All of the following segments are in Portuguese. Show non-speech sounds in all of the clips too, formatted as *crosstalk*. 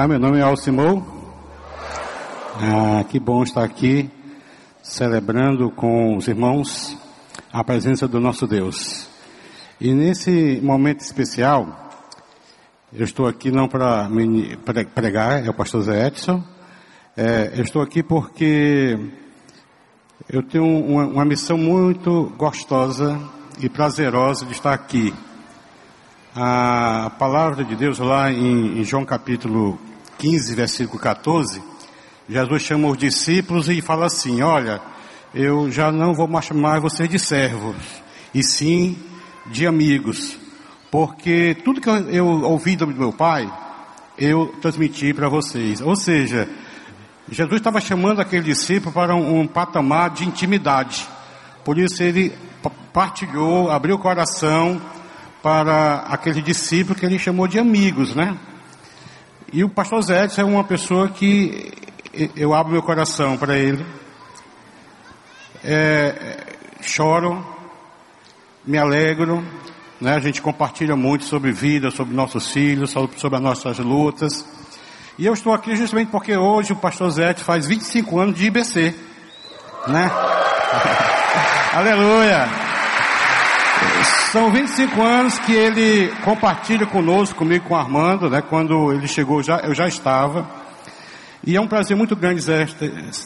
Olá, meu nome é Alcimou. Ah, que bom estar aqui celebrando com os irmãos a presença do nosso Deus. E nesse momento especial, eu estou aqui não para pregar, é o pastor Zé Edson. É, eu estou aqui porque eu tenho uma, uma missão muito gostosa e prazerosa de estar aqui a palavra de Deus lá em, em João capítulo 15, versículo 14, Jesus chama os discípulos e fala assim: Olha, eu já não vou mais chamar vocês de servos, e sim de amigos, porque tudo que eu, eu ouvi do meu Pai, eu transmiti para vocês. Ou seja, Jesus estava chamando aquele discípulo para um, um patamar de intimidade, por isso ele partilhou, abriu o coração para aquele discípulo que ele chamou de amigos, né? E o pastor Zé é uma pessoa que eu abro meu coração para ele. É, choro, me alegro, né? A gente compartilha muito sobre vida, sobre nossos filhos, sobre as nossas lutas. E eu estou aqui justamente porque hoje o pastor Zé faz 25 anos de IBC, né? *laughs* Aleluia! São 25 anos que ele compartilha conosco, comigo, com Armando, né? Quando ele chegou, já, eu já estava. E é um prazer muito grande Zé,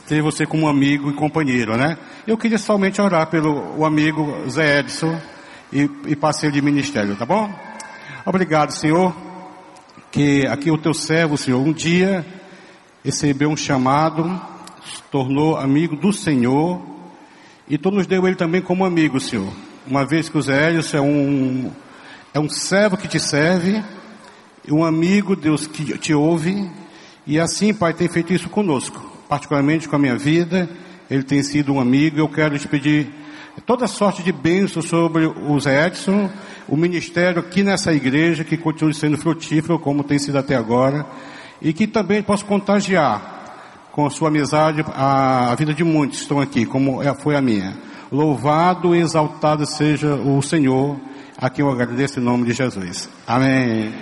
ter você como amigo e companheiro, né? Eu queria somente orar pelo o amigo Zé Edson e, e parceiro de ministério, tá bom? Obrigado, Senhor, que aqui o teu servo, Senhor, um dia recebeu um chamado, se tornou amigo do Senhor, e tu nos deu ele também como amigo, Senhor uma vez que o Zé Hélio é um, é um servo que te serve, um amigo, Deus que te ouve, e assim, Pai, tem feito isso conosco, particularmente com a minha vida, ele tem sido um amigo, eu quero te pedir toda sorte de bênçãos sobre o Zé Edson, o ministério aqui nessa igreja, que continue sendo frutífero, como tem sido até agora, e que também possa contagiar com a sua amizade a, a vida de muitos que estão aqui, como é, foi a minha. Louvado e exaltado seja o Senhor, a quem eu agradeço em nome de Jesus. Amém.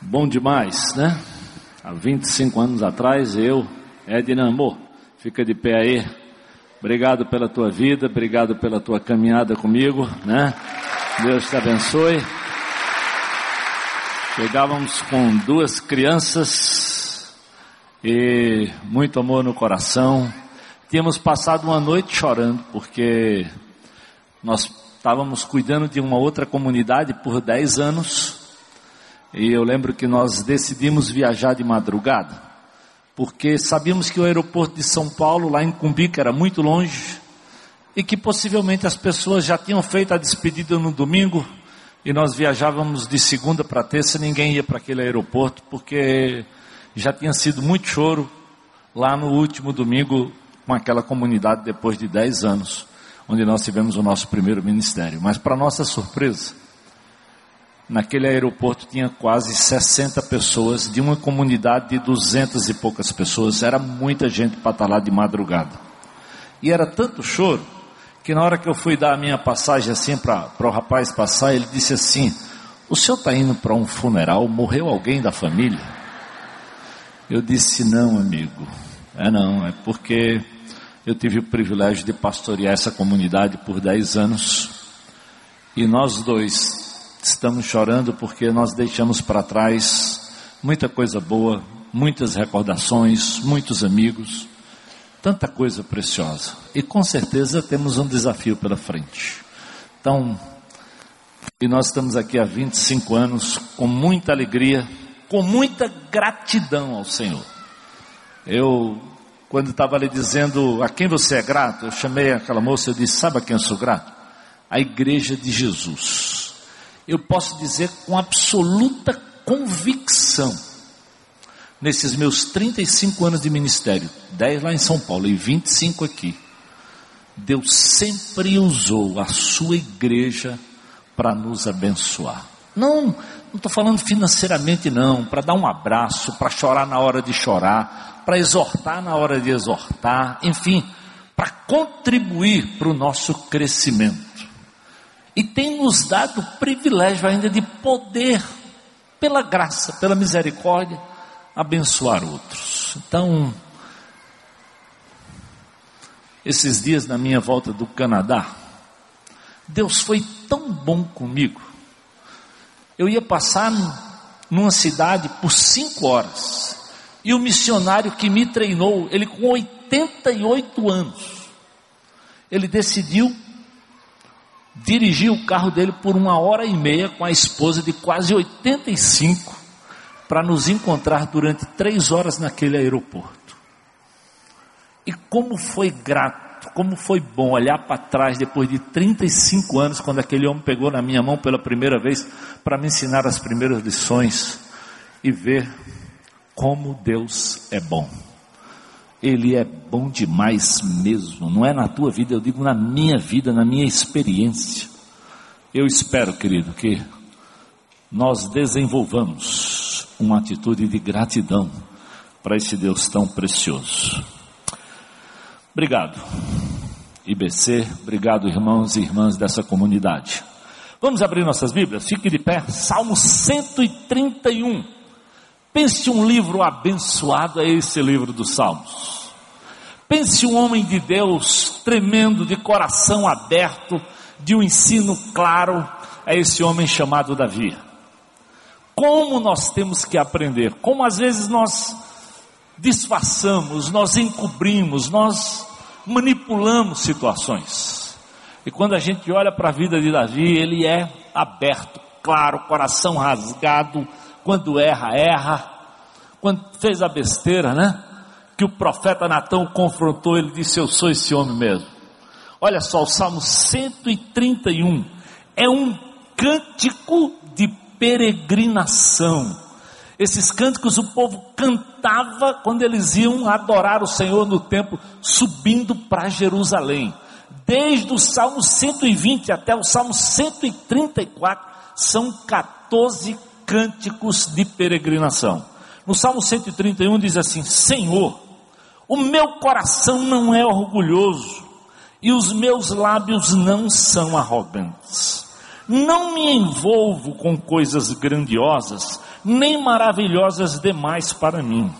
Bom demais, né? Há 25 anos atrás, eu, Edna Amor, fica de pé aí. Obrigado pela tua vida, obrigado pela tua caminhada comigo, né? Deus te abençoe. Chegávamos com duas crianças e muito amor no coração. Tínhamos passado uma noite chorando porque nós estávamos cuidando de uma outra comunidade por 10 anos e eu lembro que nós decidimos viajar de madrugada porque sabíamos que o aeroporto de São Paulo, lá em Cumbica, era muito longe e que possivelmente as pessoas já tinham feito a despedida no domingo e nós viajávamos de segunda para terça, ninguém ia para aquele aeroporto, porque já tinha sido muito choro lá no último domingo com aquela comunidade depois de 10 anos, onde nós tivemos o nosso primeiro ministério. Mas para nossa surpresa, naquele aeroporto tinha quase 60 pessoas de uma comunidade de 200 e poucas pessoas, era muita gente para estar lá de madrugada. E era tanto choro que na hora que eu fui dar a minha passagem assim para o rapaz passar, ele disse assim: O senhor está indo para um funeral? Morreu alguém da família? Eu disse: Não, amigo. É não, é porque eu tive o privilégio de pastorear essa comunidade por 10 anos e nós dois estamos chorando porque nós deixamos para trás muita coisa boa, muitas recordações, muitos amigos tanta coisa preciosa. E com certeza temos um desafio pela frente. Então, e nós estamos aqui há 25 anos com muita alegria, com muita gratidão ao Senhor. Eu, quando estava ali dizendo a quem você é grato, eu chamei aquela moça e disse: Sabe a quem eu sou grato? A Igreja de Jesus. Eu posso dizer com absoluta convicção nesses meus 35 anos de ministério, 10 lá em São Paulo e 25 aqui, Deus sempre usou a sua igreja para nos abençoar. Não, não estou falando financeiramente não, para dar um abraço, para chorar na hora de chorar, para exortar na hora de exortar, enfim, para contribuir para o nosso crescimento. e tem nos dado o privilégio ainda de poder, pela graça, pela misericórdia, abençoar outros. Então, esses dias na minha volta do Canadá, Deus foi tão bom comigo. Eu ia passar numa cidade por cinco horas. E o missionário que me treinou, ele com 88 anos, ele decidiu dirigir o carro dele por uma hora e meia com a esposa de quase 85 para nos encontrar durante três horas naquele aeroporto. E como foi grato, como foi bom olhar para trás depois de 35 anos, quando aquele homem pegou na minha mão pela primeira vez para me ensinar as primeiras lições e ver como Deus é bom. Ele é bom demais mesmo, não é na tua vida, eu digo na minha vida, na minha experiência. Eu espero, querido, que nós desenvolvamos uma atitude de gratidão para esse Deus tão precioso. Obrigado, IBC, obrigado, irmãos e irmãs dessa comunidade. Vamos abrir nossas Bíblias? Fique de pé, Salmo 131. Pense um livro abençoado, é esse livro dos Salmos. Pense um homem de Deus tremendo, de coração aberto, de um ensino claro, é esse homem chamado Davi. Como nós temos que aprender, como às vezes nós disfarçamos, nós encobrimos, nós manipulamos situações. E quando a gente olha para a vida de Davi, ele é aberto, claro, coração rasgado, quando erra, erra. Quando fez a besteira, né? Que o profeta Natão confrontou, ele disse: Eu sou esse homem mesmo. Olha só, o Salmo 131 é um cântico peregrinação. Esses cânticos o povo cantava quando eles iam adorar o Senhor no templo, subindo para Jerusalém. Desde o Salmo 120 até o Salmo 134, são 14 cânticos de peregrinação. No Salmo 131 diz assim: Senhor, o meu coração não é orgulhoso e os meus lábios não são arrogantes. Não me envolvo com coisas grandiosas, nem maravilhosas demais para mim.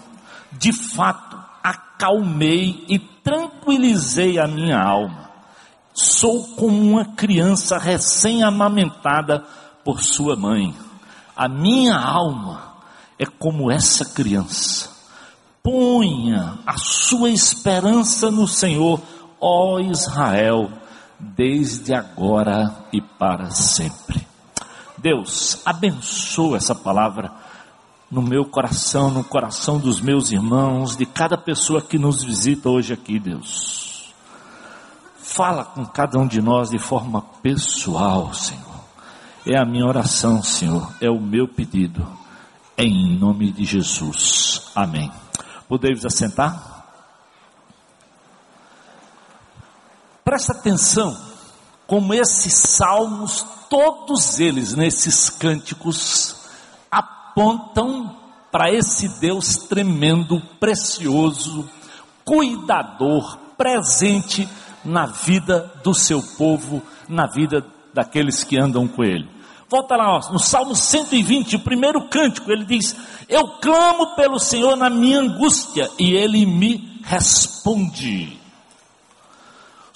De fato, acalmei e tranquilizei a minha alma. Sou como uma criança recém-amamentada por sua mãe a minha alma é como essa criança. Ponha a sua esperança no Senhor, ó Israel, desde agora e para sempre. Deus, abençoa essa palavra no meu coração, no coração dos meus irmãos, de cada pessoa que nos visita hoje aqui, Deus. Fala com cada um de nós de forma pessoal, Senhor. É a minha oração, Senhor, é o meu pedido, em nome de Jesus. Amém. Podeis assentar? Presta atenção, como esses salmos, todos eles nesses cânticos, apontam para esse Deus tremendo, precioso, cuidador, presente na vida do seu povo, na vida daqueles que andam com ele. Volta lá, no Salmo 120, o primeiro cântico, ele diz: Eu clamo pelo Senhor na minha angústia e ele me responde.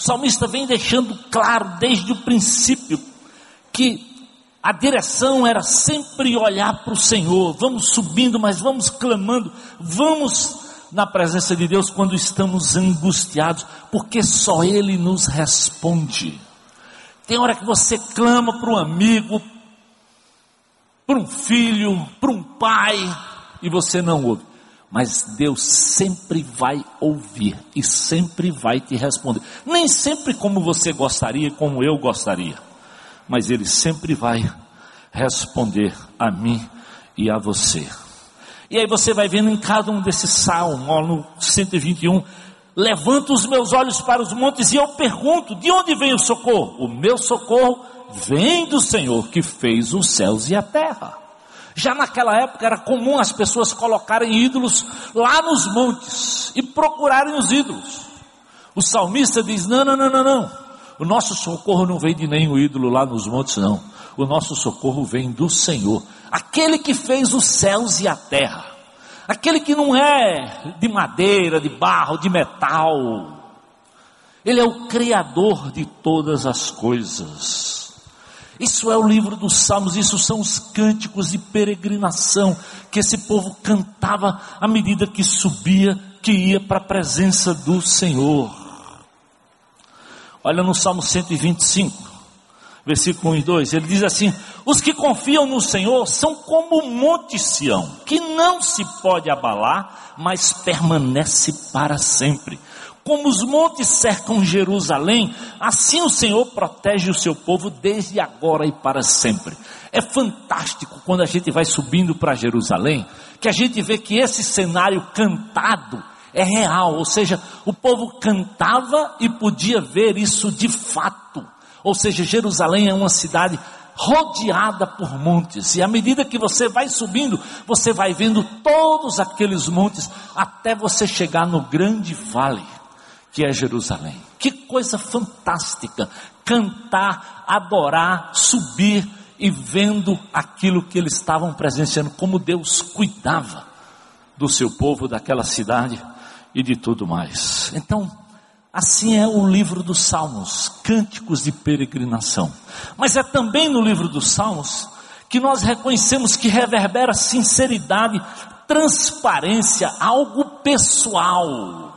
O salmista vem deixando claro desde o princípio que a direção era sempre olhar para o Senhor. Vamos subindo, mas vamos clamando, vamos na presença de Deus quando estamos angustiados, porque só Ele nos responde. Tem hora que você clama para um amigo, para um filho, para um pai, e você não ouve. Mas Deus sempre vai ouvir e sempre vai te responder. Nem sempre como você gostaria, como eu gostaria, mas Ele sempre vai responder a mim e a você. E aí você vai vendo em cada um desses salmos, no 121, levanto os meus olhos para os montes e eu pergunto: de onde vem o socorro? O meu socorro vem do Senhor que fez os céus e a terra. Já naquela época era comum as pessoas colocarem ídolos lá nos montes e procurarem os ídolos. O salmista diz: não, não, não, não, não. O nosso socorro não vem de nenhum ídolo lá nos montes, não. O nosso socorro vem do Senhor, aquele que fez os céus e a terra, aquele que não é de madeira, de barro, de metal. Ele é o Criador de todas as coisas. Isso é o livro dos Salmos, isso são os cânticos de peregrinação que esse povo cantava à medida que subia, que ia para a presença do Senhor. Olha no Salmo 125, versículo 1 e 2, ele diz assim: Os que confiam no Senhor são como o monte Sião, que não se pode abalar, mas permanece para sempre. Como os montes cercam Jerusalém, assim o Senhor protege o seu povo desde agora e para sempre. É fantástico quando a gente vai subindo para Jerusalém, que a gente vê que esse cenário cantado é real, ou seja, o povo cantava e podia ver isso de fato. Ou seja, Jerusalém é uma cidade rodeada por montes, e à medida que você vai subindo, você vai vendo todos aqueles montes até você chegar no grande vale que é Jerusalém. Que coisa fantástica! Cantar, adorar, subir e vendo aquilo que eles estavam presenciando, como Deus cuidava do seu povo, daquela cidade e de tudo mais. Então, assim é o livro dos Salmos, cânticos de peregrinação. Mas é também no livro dos Salmos que nós reconhecemos que reverbera sinceridade, transparência, algo pessoal.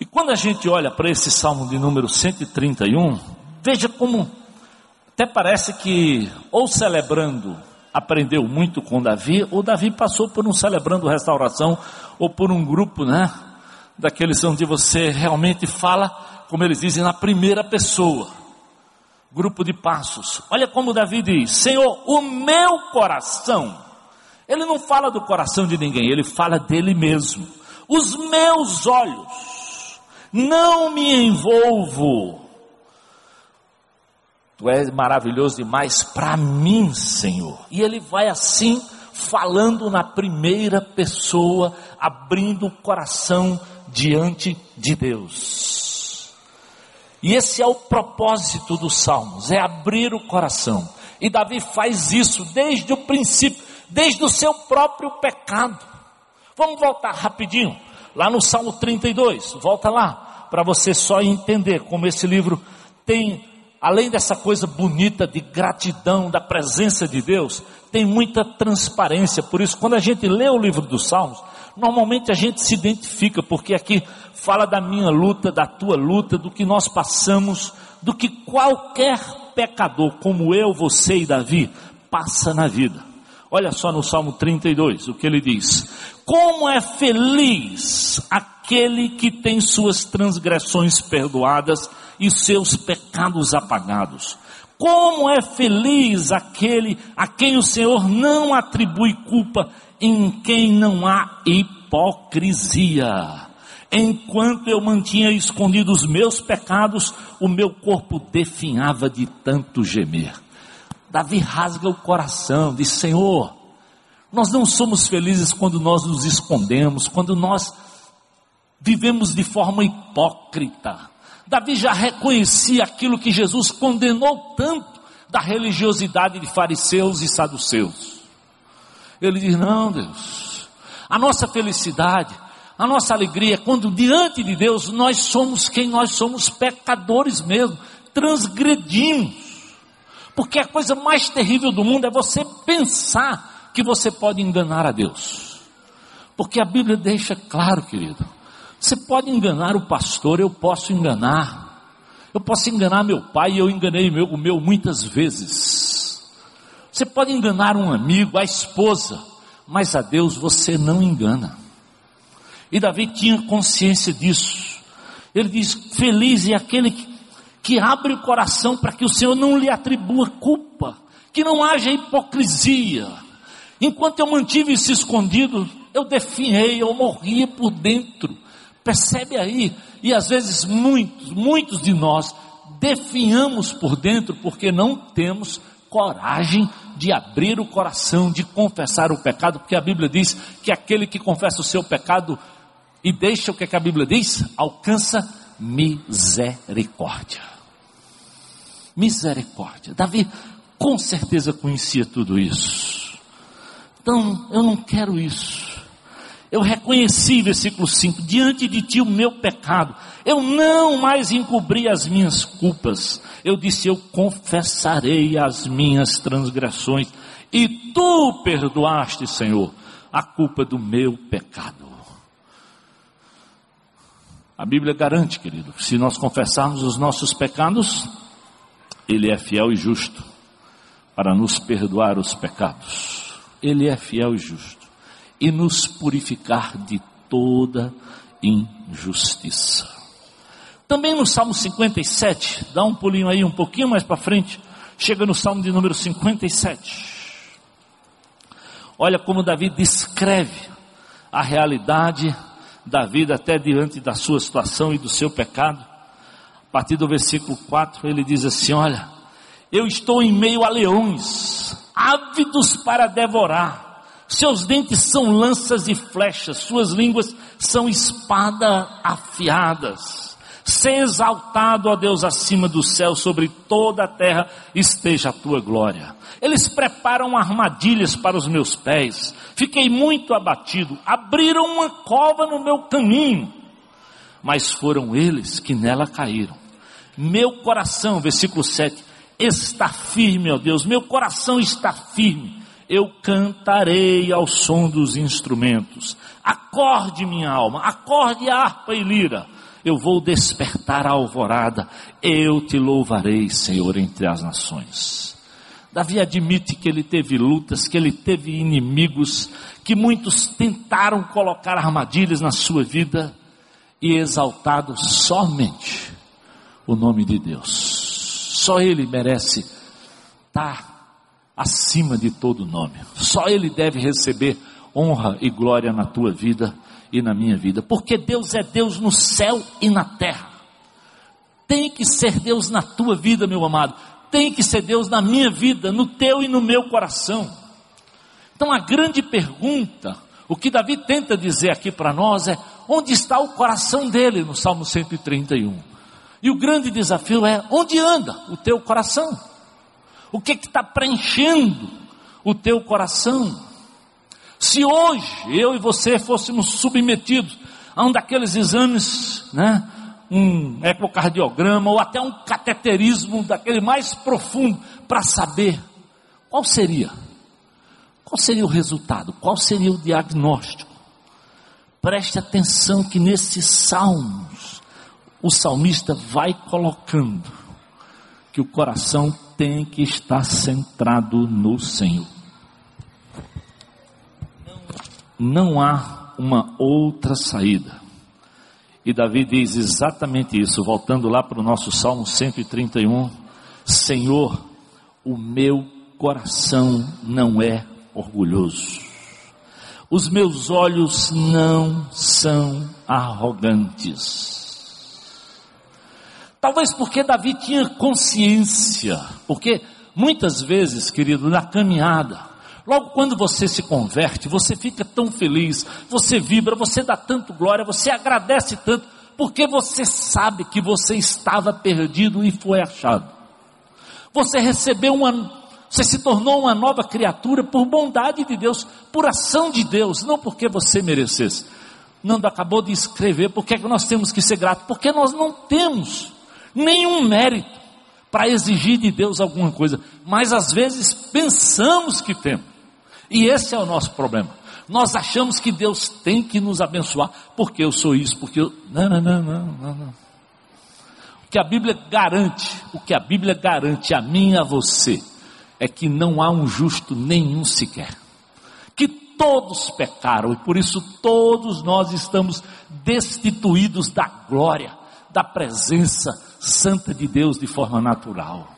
E quando a gente olha para esse salmo de número 131, veja como até parece que, ou celebrando, aprendeu muito com Davi, ou Davi passou por um celebrando restauração, ou por um grupo, né? Daqueles onde você realmente fala, como eles dizem, na primeira pessoa. Grupo de passos. Olha como Davi diz: Senhor, o meu coração. Ele não fala do coração de ninguém, ele fala dele mesmo. Os meus olhos não me envolvo. Tu és maravilhoso demais para mim, Senhor. E ele vai assim, falando na primeira pessoa, abrindo o coração diante de Deus. E esse é o propósito dos salmos, é abrir o coração. E Davi faz isso desde o princípio, desde o seu próprio pecado. Vamos voltar rapidinho lá no Salmo 32, volta lá, para você só entender como esse livro tem, além dessa coisa bonita de gratidão, da presença de Deus, tem muita transparência. Por isso, quando a gente lê o livro dos Salmos, normalmente a gente se identifica, porque aqui fala da minha luta, da tua luta, do que nós passamos, do que qualquer pecador, como eu, você e Davi, passa na vida. Olha só no Salmo 32, o que ele diz: Como é feliz aquele que tem suas transgressões perdoadas e seus pecados apagados. Como é feliz aquele a quem o Senhor não atribui culpa, em quem não há hipocrisia. Enquanto eu mantinha escondidos os meus pecados, o meu corpo definhava de tanto gemer. Davi rasga o coração, diz: Senhor, nós não somos felizes quando nós nos escondemos, quando nós vivemos de forma hipócrita. Davi já reconhecia aquilo que Jesus condenou tanto da religiosidade de fariseus e saduceus. Ele diz: Não, Deus, a nossa felicidade, a nossa alegria, é quando diante de Deus nós somos quem nós somos, pecadores mesmo, transgredimos. Porque a coisa mais terrível do mundo é você pensar que você pode enganar a Deus. Porque a Bíblia deixa claro, querido. Você pode enganar o pastor, eu posso enganar. Eu posso enganar meu pai e eu enganei meu, o meu muitas vezes. Você pode enganar um amigo, a esposa, mas a Deus você não engana. E Davi tinha consciência disso. Ele diz: Feliz é aquele que que abre o coração para que o Senhor não lhe atribua culpa, que não haja hipocrisia. Enquanto eu mantive isso escondido, eu definhei, eu morria por dentro. Percebe aí? E às vezes muitos, muitos de nós definhamos por dentro porque não temos coragem de abrir o coração, de confessar o pecado, porque a Bíblia diz que aquele que confessa o seu pecado e deixa o que, é que a Bíblia diz, alcança misericórdia. Misericórdia. Davi com certeza conhecia tudo isso. Então, eu não quero isso. Eu reconheci, versículo 5, diante de ti o meu pecado. Eu não mais encobri as minhas culpas. Eu disse, eu confessarei as minhas transgressões. E tu perdoaste, Senhor, a culpa do meu pecado. A Bíblia garante, querido, se nós confessarmos os nossos pecados, Ele é fiel e justo para nos perdoar os pecados. Ele é fiel e justo e nos purificar de toda injustiça. Também no Salmo 57, dá um pulinho aí um pouquinho mais para frente, chega no Salmo de número 57. Olha como Davi descreve a realidade da vida até diante da sua situação e do seu pecado. A partir do versículo 4, ele diz assim: Olha, eu estou em meio a leões, ávidos para devorar seus dentes são lanças e flechas, suas línguas são espadas afiadas. Ser exaltado, ó Deus, acima do céu, sobre toda a terra, esteja a tua glória. Eles preparam armadilhas para os meus pés. Fiquei muito abatido. Abriram uma cova no meu caminho. Mas foram eles que nela caíram. Meu coração, versículo 7, está firme, ó Deus. Meu coração está firme eu cantarei ao som dos instrumentos. Acorde minha alma, acorde harpa e lira. Eu vou despertar a alvorada. Eu te louvarei, Senhor, entre as nações. Davi admite que ele teve lutas, que ele teve inimigos, que muitos tentaram colocar armadilhas na sua vida e exaltado somente o nome de Deus. Só ele merece estar acima de todo nome. Só Ele deve receber honra e glória na tua vida e na minha vida, porque Deus é Deus no céu e na terra. Tem que ser Deus na tua vida, meu amado. Tem que ser Deus na minha vida, no teu e no meu coração. Então a grande pergunta, o que Davi tenta dizer aqui para nós é: onde está o coração dele no Salmo 131? E o grande desafio é: onde anda o teu coração? O que está preenchendo o teu coração? Se hoje eu e você fôssemos submetidos a um daqueles exames, né? Um ecocardiograma ou até um cateterismo daquele mais profundo para saber qual seria, qual seria o resultado, qual seria o diagnóstico. Preste atenção que nesses salmos o salmista vai colocando que o coração tem que estar centrado no Senhor. Não há uma outra saída. E Davi diz exatamente isso, voltando lá para o nosso Salmo 131: Senhor, o meu coração não é orgulhoso, os meus olhos não são arrogantes. Talvez porque Davi tinha consciência, porque muitas vezes, querido, na caminhada, logo quando você se converte, você fica tão feliz, você vibra, você dá tanto glória, você agradece tanto, porque você sabe que você estava perdido e foi achado. Você recebeu uma, você se tornou uma nova criatura por bondade de Deus, por ação de Deus, não porque você merecesse. Nando acabou de escrever, por que é que nós temos que ser gratos? Porque nós não temos nenhum mérito para exigir de Deus alguma coisa, mas às vezes pensamos que temos, e esse é o nosso problema. Nós achamos que Deus tem que nos abençoar, porque eu sou isso, porque eu. Não, não, não, não, não. não. O que a Bíblia garante, o que a Bíblia garante a mim e a você, é que não há um justo nenhum sequer. Que todos pecaram e por isso todos nós estamos destituídos da glória, da presença santa de Deus de forma natural.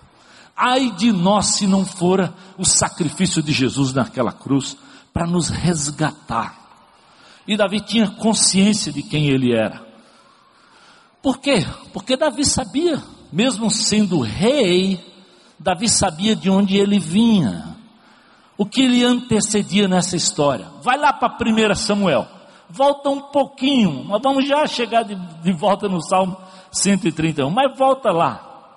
Ai de nós se não fora o sacrifício de Jesus naquela cruz para nos resgatar. E Davi tinha consciência de quem ele era. Por quê? Porque Davi sabia, mesmo sendo rei, Davi sabia de onde ele vinha. O que lhe antecedia nessa história. Vai lá para 1 Samuel. Volta um pouquinho, mas vamos já chegar de, de volta no Salmo 131. Mas volta lá,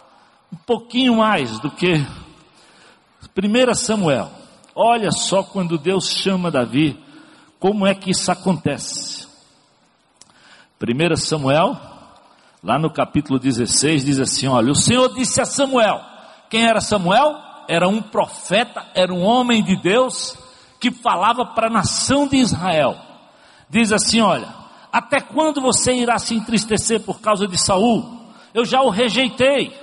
um pouquinho mais do que 1 Samuel. Olha só quando Deus chama Davi, como é que isso acontece. 1 Samuel, lá no capítulo 16, diz assim: Olha, o Senhor disse a Samuel: quem era Samuel? Era um profeta, era um homem de Deus que falava para a nação de Israel. Diz assim: Olha, até quando você irá se entristecer por causa de Saul? Eu já o rejeitei.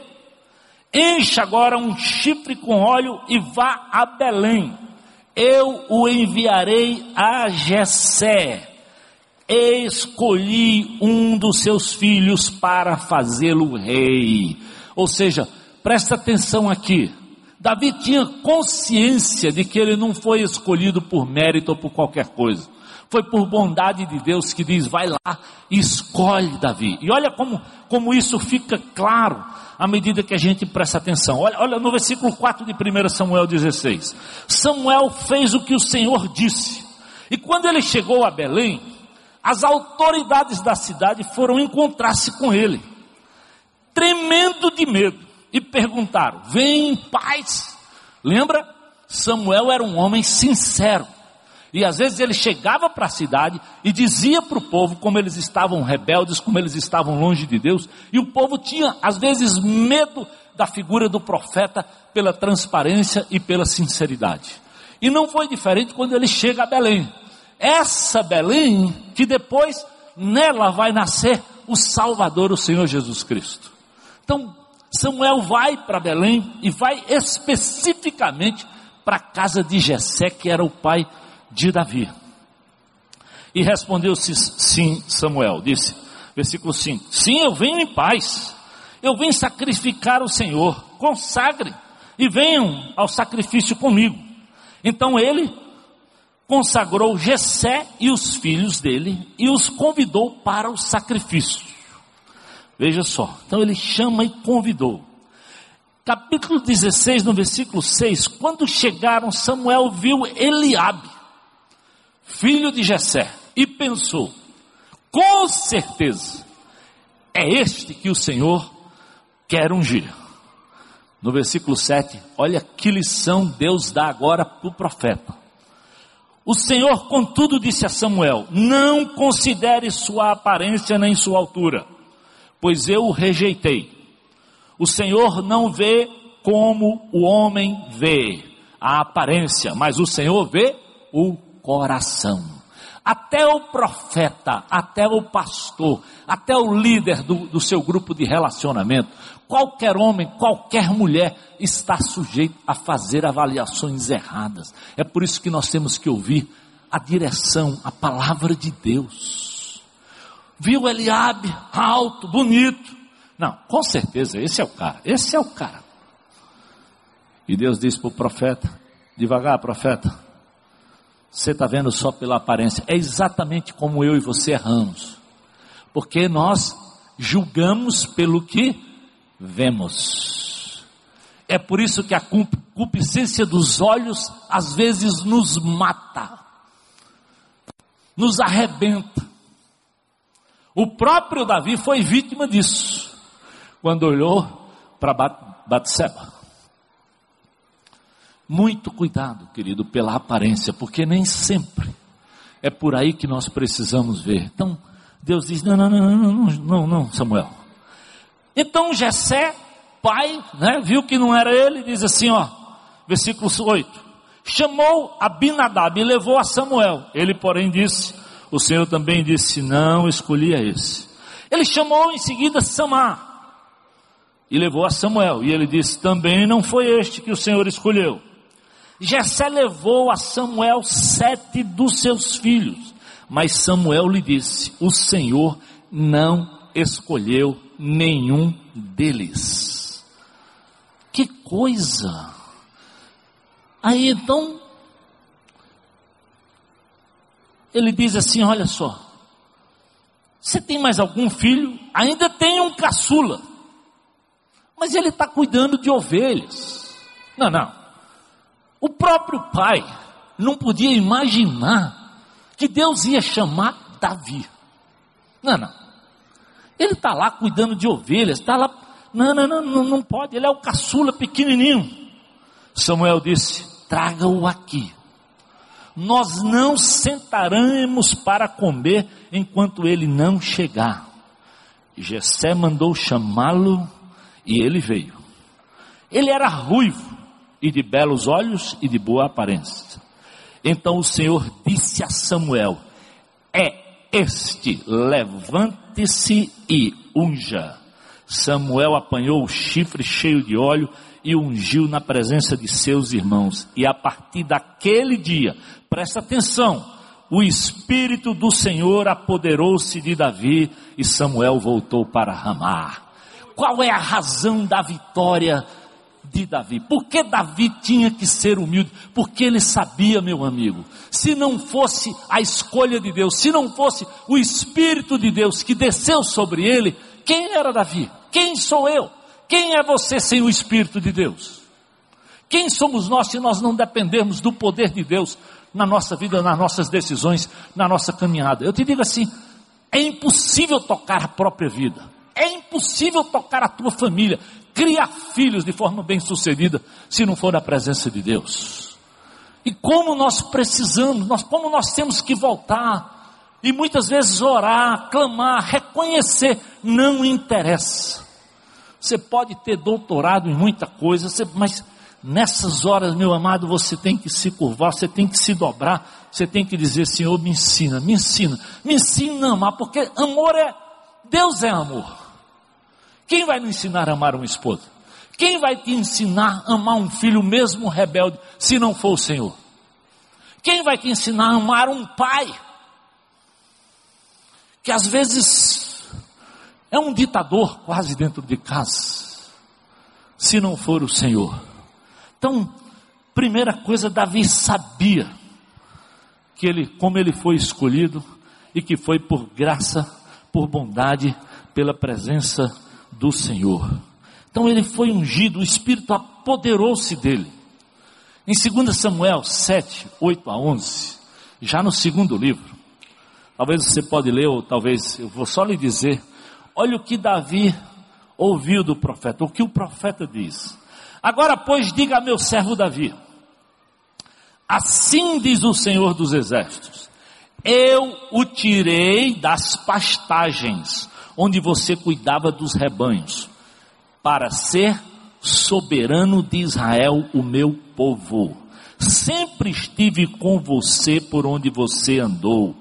Encha agora um chifre com óleo e vá a Belém. Eu o enviarei a Jessé. Escolhi um dos seus filhos para fazê-lo rei. Ou seja, presta atenção aqui. Davi tinha consciência de que ele não foi escolhido por mérito ou por qualquer coisa. Foi por bondade de Deus que diz: vai lá e escolhe Davi. E olha como, como isso fica claro à medida que a gente presta atenção. Olha, olha no versículo 4 de 1 Samuel 16. Samuel fez o que o Senhor disse. E quando ele chegou a Belém, as autoridades da cidade foram encontrar-se com ele, tremendo de medo, e perguntaram: Vem em paz. Lembra? Samuel era um homem sincero. E às vezes ele chegava para a cidade e dizia para o povo como eles estavam rebeldes, como eles estavam longe de Deus, e o povo tinha às vezes medo da figura do profeta pela transparência e pela sinceridade. E não foi diferente quando ele chega a Belém. Essa Belém que depois nela vai nascer o Salvador, o Senhor Jesus Cristo. Então, Samuel vai para Belém e vai especificamente para a casa de Jessé, que era o pai de Davi. E respondeu-se sim Samuel, disse, versículo 5: Sim, eu venho em paz, eu venho sacrificar o Senhor, consagre e venham ao sacrifício comigo. Então ele consagrou Jessé e os filhos dele e os convidou para o sacrifício. Veja só, então ele chama e convidou. Capítulo 16, no versículo 6, quando chegaram, Samuel viu Eliabe, filho de Jessé, e pensou: com certeza é este que o Senhor quer ungir. No versículo 7, olha que lição Deus dá agora para o profeta. O Senhor, contudo, disse a Samuel: Não considere sua aparência nem sua altura, pois eu o rejeitei. O Senhor não vê como o homem vê a aparência, mas o Senhor vê o coração. Até o profeta, até o pastor, até o líder do, do seu grupo de relacionamento, qualquer homem, qualquer mulher está sujeito a fazer avaliações erradas. É por isso que nós temos que ouvir a direção, a palavra de Deus. Viu Eliabe, alto, bonito. Não, com certeza, esse é o cara, esse é o cara. E Deus disse para o profeta, devagar profeta, você está vendo só pela aparência. É exatamente como eu e você erramos. Porque nós julgamos pelo que vemos. É por isso que a concupiscência dos olhos às vezes nos mata, nos arrebenta. O próprio Davi foi vítima disso, quando olhou para Batseba. Muito cuidado, querido, pela aparência, porque nem sempre é por aí que nós precisamos ver. Então, Deus diz: não, não, não, não, não, não, Samuel. Então Jessé, pai, né, viu que não era ele, diz assim, ó, versículo 8: chamou Abinadab e levou a Samuel. Ele, porém, disse: O Senhor também disse: Não escolhi a esse. Ele chamou em seguida Samar e levou a Samuel. E ele disse: Também não foi este que o Senhor escolheu. Jessé levou a Samuel sete dos seus filhos, mas Samuel lhe disse: O Senhor não escolheu nenhum deles. Que coisa! Aí então, ele diz assim: Olha só, você tem mais algum filho? Ainda tem um caçula, mas ele está cuidando de ovelhas. Não, não. O próprio pai não podia imaginar que Deus ia chamar Davi. Não, não. Ele está lá cuidando de ovelhas, está lá. Não, não, não, não, pode, ele é o caçula pequenininho. Samuel disse: traga-o aqui. Nós não sentaremos para comer enquanto ele não chegar. Jessé mandou chamá-lo e ele veio. Ele era ruivo e de belos olhos e de boa aparência. Então o Senhor disse a Samuel: É este, levante-se e unja. Samuel apanhou o chifre cheio de óleo e ungiu na presença de seus irmãos. E a partir daquele dia, presta atenção, o Espírito do Senhor apoderou-se de Davi e Samuel voltou para Ramá. Qual é a razão da vitória de Davi. Por que Davi tinha que ser humilde? Porque ele sabia, meu amigo, se não fosse a escolha de Deus, se não fosse o Espírito de Deus que desceu sobre ele, quem era Davi? Quem sou eu? Quem é você sem o Espírito de Deus? Quem somos nós se nós não dependermos do poder de Deus na nossa vida, nas nossas decisões, na nossa caminhada? Eu te digo assim: é impossível tocar a própria vida, é impossível tocar a tua família, criar filhos de forma bem sucedida, se não for a presença de Deus. E como nós precisamos, nós, como nós temos que voltar, e muitas vezes orar, clamar, reconhecer, não interessa. Você pode ter doutorado em muita coisa, você, mas nessas horas, meu amado, você tem que se curvar, você tem que se dobrar, você tem que dizer, Senhor, me ensina, me ensina, me ensina a amar, porque amor é, Deus é amor. Quem vai me ensinar a amar uma esposa? Quem vai te ensinar a amar um filho mesmo rebelde, se não for o Senhor? Quem vai te ensinar a amar um pai? Que às vezes é um ditador quase dentro de casa, se não for o Senhor. Então, primeira coisa, Davi sabia que ele, como ele foi escolhido e que foi por graça, por bondade, pela presença do Senhor. Então ele foi ungido, o Espírito apoderou-se dele. Em 2 Samuel 7, 8 a 11, já no segundo livro, talvez você pode ler, ou talvez eu vou só lhe dizer, olha o que Davi ouviu do profeta, o que o profeta diz. Agora, pois, diga a meu servo Davi, assim diz o Senhor dos Exércitos, eu o tirei das pastagens, onde você cuidava dos rebanhos, para ser soberano de Israel, o meu povo. Sempre estive com você por onde você andou.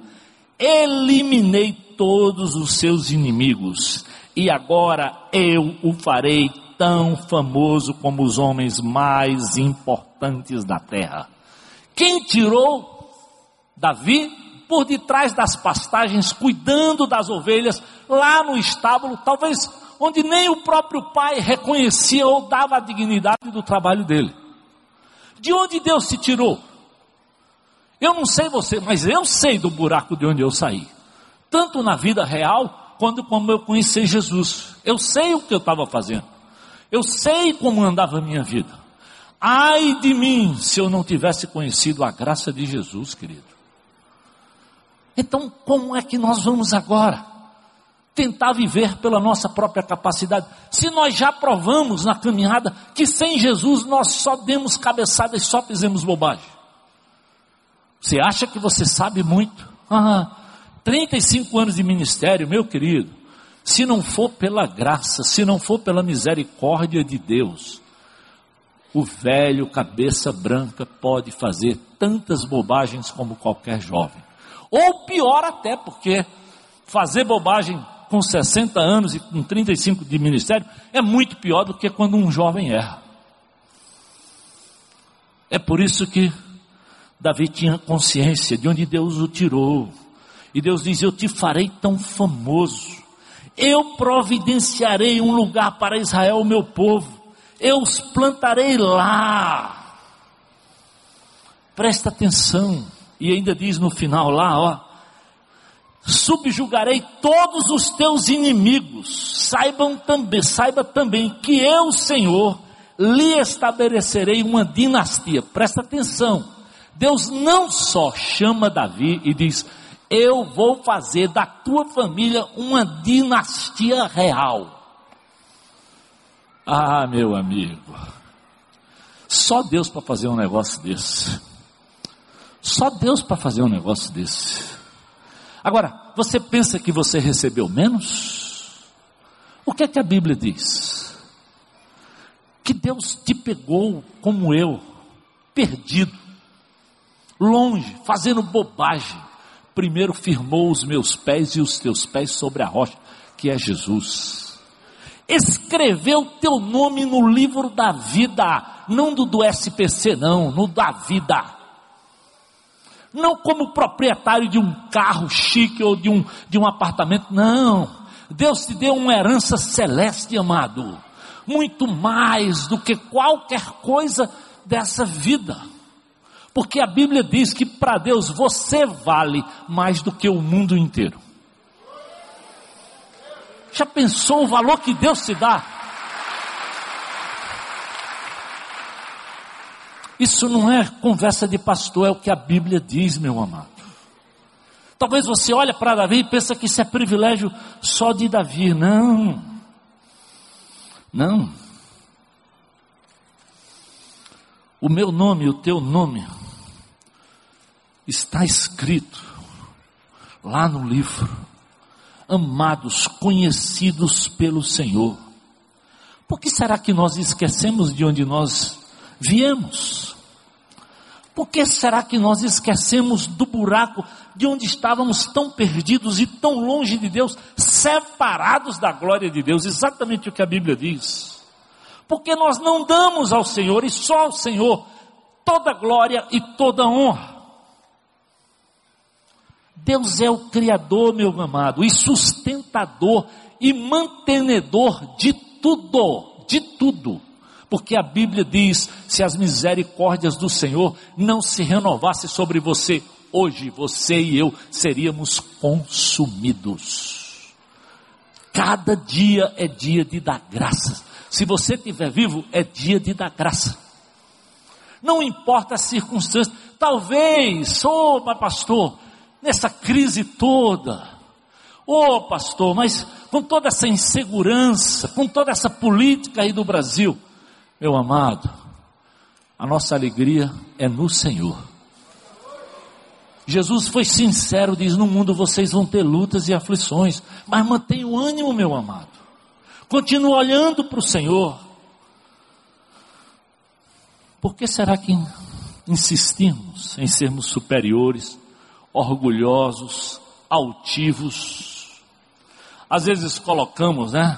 Eliminei todos os seus inimigos, e agora eu o farei tão famoso como os homens mais importantes da terra. Quem tirou Davi por detrás das pastagens, cuidando das ovelhas, lá no estábulo, talvez onde nem o próprio pai reconhecia ou dava a dignidade do trabalho dele. De onde Deus se tirou? Eu não sei você, mas eu sei do buraco de onde eu saí. Tanto na vida real, quanto como eu conheci Jesus. Eu sei o que eu estava fazendo. Eu sei como andava a minha vida. Ai de mim se eu não tivesse conhecido a graça de Jesus, querido. Então, como é que nós vamos agora tentar viver pela nossa própria capacidade? Se nós já provamos na caminhada que sem Jesus nós só demos cabeçada e só fizemos bobagem. Você acha que você sabe muito? Ah, 35 anos de ministério, meu querido. Se não for pela graça, se não for pela misericórdia de Deus, o velho cabeça branca pode fazer tantas bobagens como qualquer jovem. Ou pior até, porque fazer bobagem com 60 anos e com 35 de ministério é muito pior do que quando um jovem erra. É por isso que Davi tinha consciência de onde Deus o tirou. E Deus diz: Eu te farei tão famoso. Eu providenciarei um lugar para Israel, meu povo. Eu os plantarei lá. Presta atenção. E ainda diz no final lá, ó, subjugarei todos os teus inimigos. Saibam também, saiba também que eu, Senhor, lhe estabelecerei uma dinastia. Presta atenção. Deus não só chama Davi e diz: Eu vou fazer da tua família uma dinastia real. Ah, meu amigo, só Deus para fazer um negócio desse. Só Deus para fazer um negócio desse. Agora, você pensa que você recebeu menos? O que é que a Bíblia diz? Que Deus te pegou como eu, perdido, longe, fazendo bobagem. Primeiro firmou os meus pés e os teus pés sobre a rocha, que é Jesus. Escreveu teu nome no livro da vida, não do, do SPC, não, no da vida não como proprietário de um carro chique ou de um, de um apartamento, não. Deus te deu uma herança celeste, amado, muito mais do que qualquer coisa dessa vida. Porque a Bíblia diz que para Deus você vale mais do que o mundo inteiro. Já pensou o valor que Deus te dá? Isso não é conversa de pastor, é o que a Bíblia diz, meu amado. Talvez você olhe para Davi e pense que isso é privilégio só de Davi. Não. Não. O meu nome, o teu nome, está escrito lá no livro, amados, conhecidos pelo Senhor. Por que será que nós esquecemos de onde nós viemos? Por que será que nós esquecemos do buraco de onde estávamos tão perdidos e tão longe de Deus, separados da glória de Deus? Exatamente o que a Bíblia diz. Porque nós não damos ao Senhor e só ao Senhor toda glória e toda honra. Deus é o Criador, meu amado, e sustentador e mantenedor de tudo, de tudo. Porque a Bíblia diz: se as misericórdias do Senhor não se renovassem sobre você, hoje você e eu seríamos consumidos. Cada dia é dia de dar graças. Se você estiver vivo, é dia de dar graça. Não importa as circunstâncias, talvez, ô oh, pastor, nessa crise toda, ô oh, pastor, mas com toda essa insegurança, com toda essa política aí do Brasil, meu amado, a nossa alegria é no Senhor. Jesus foi sincero, diz: No mundo vocês vão ter lutas e aflições, mas mantenha o ânimo, meu amado. Continue olhando para o Senhor. Por que será que insistimos em sermos superiores, orgulhosos, altivos? Às vezes colocamos, né,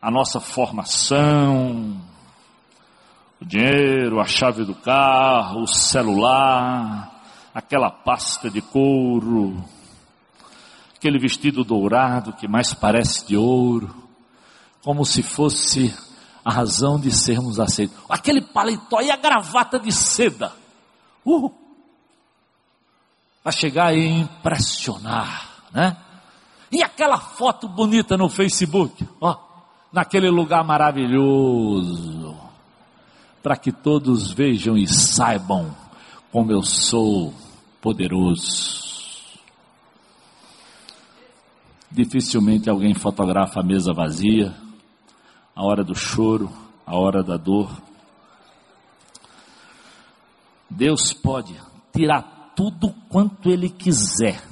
a nossa formação, o dinheiro, a chave do carro, o celular, aquela pasta de couro, aquele vestido dourado que mais parece de ouro, como se fosse a razão de sermos aceitos. Aquele paletó e a gravata de seda. Uh! Para chegar e impressionar, né? E aquela foto bonita no Facebook, ó, naquele lugar maravilhoso para que todos vejam e saibam como eu sou poderoso. Dificilmente alguém fotografa a mesa vazia, a hora do choro, a hora da dor. Deus pode tirar tudo quanto Ele quiser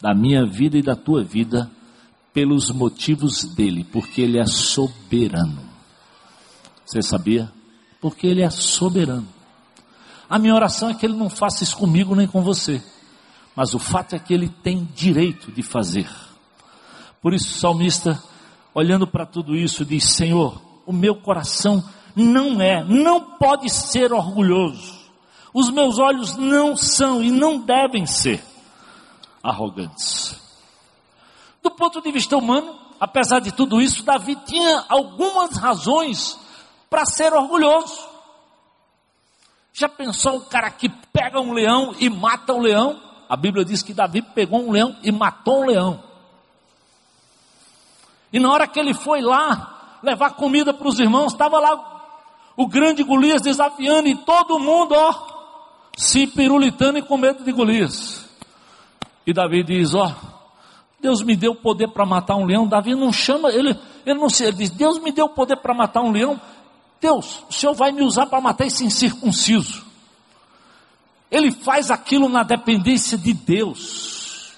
da minha vida e da tua vida pelos motivos dele, porque Ele é soberano. Você sabia? Porque Ele é soberano. A minha oração é que Ele não faça isso comigo nem com você, mas o fato é que Ele tem direito de fazer. Por isso o salmista, olhando para tudo isso, diz: Senhor, o meu coração não é, não pode ser orgulhoso, os meus olhos não são e não devem ser arrogantes. Do ponto de vista humano, apesar de tudo isso, Davi tinha algumas razões para ser orgulhoso. Já pensou o cara que pega um leão e mata o leão? A Bíblia diz que Davi pegou um leão e matou um leão. E na hora que ele foi lá levar comida para os irmãos, estava lá o grande Golias desafiando e todo mundo, ó, se pirulitando e com medo de Golias. E Davi diz: Ó, Deus me deu poder para matar um leão. Davi não chama, ele, ele não se, ele diz: Deus me deu poder para matar um leão. Deus, o Senhor vai me usar para matar esse incircunciso. Ele faz aquilo na dependência de Deus.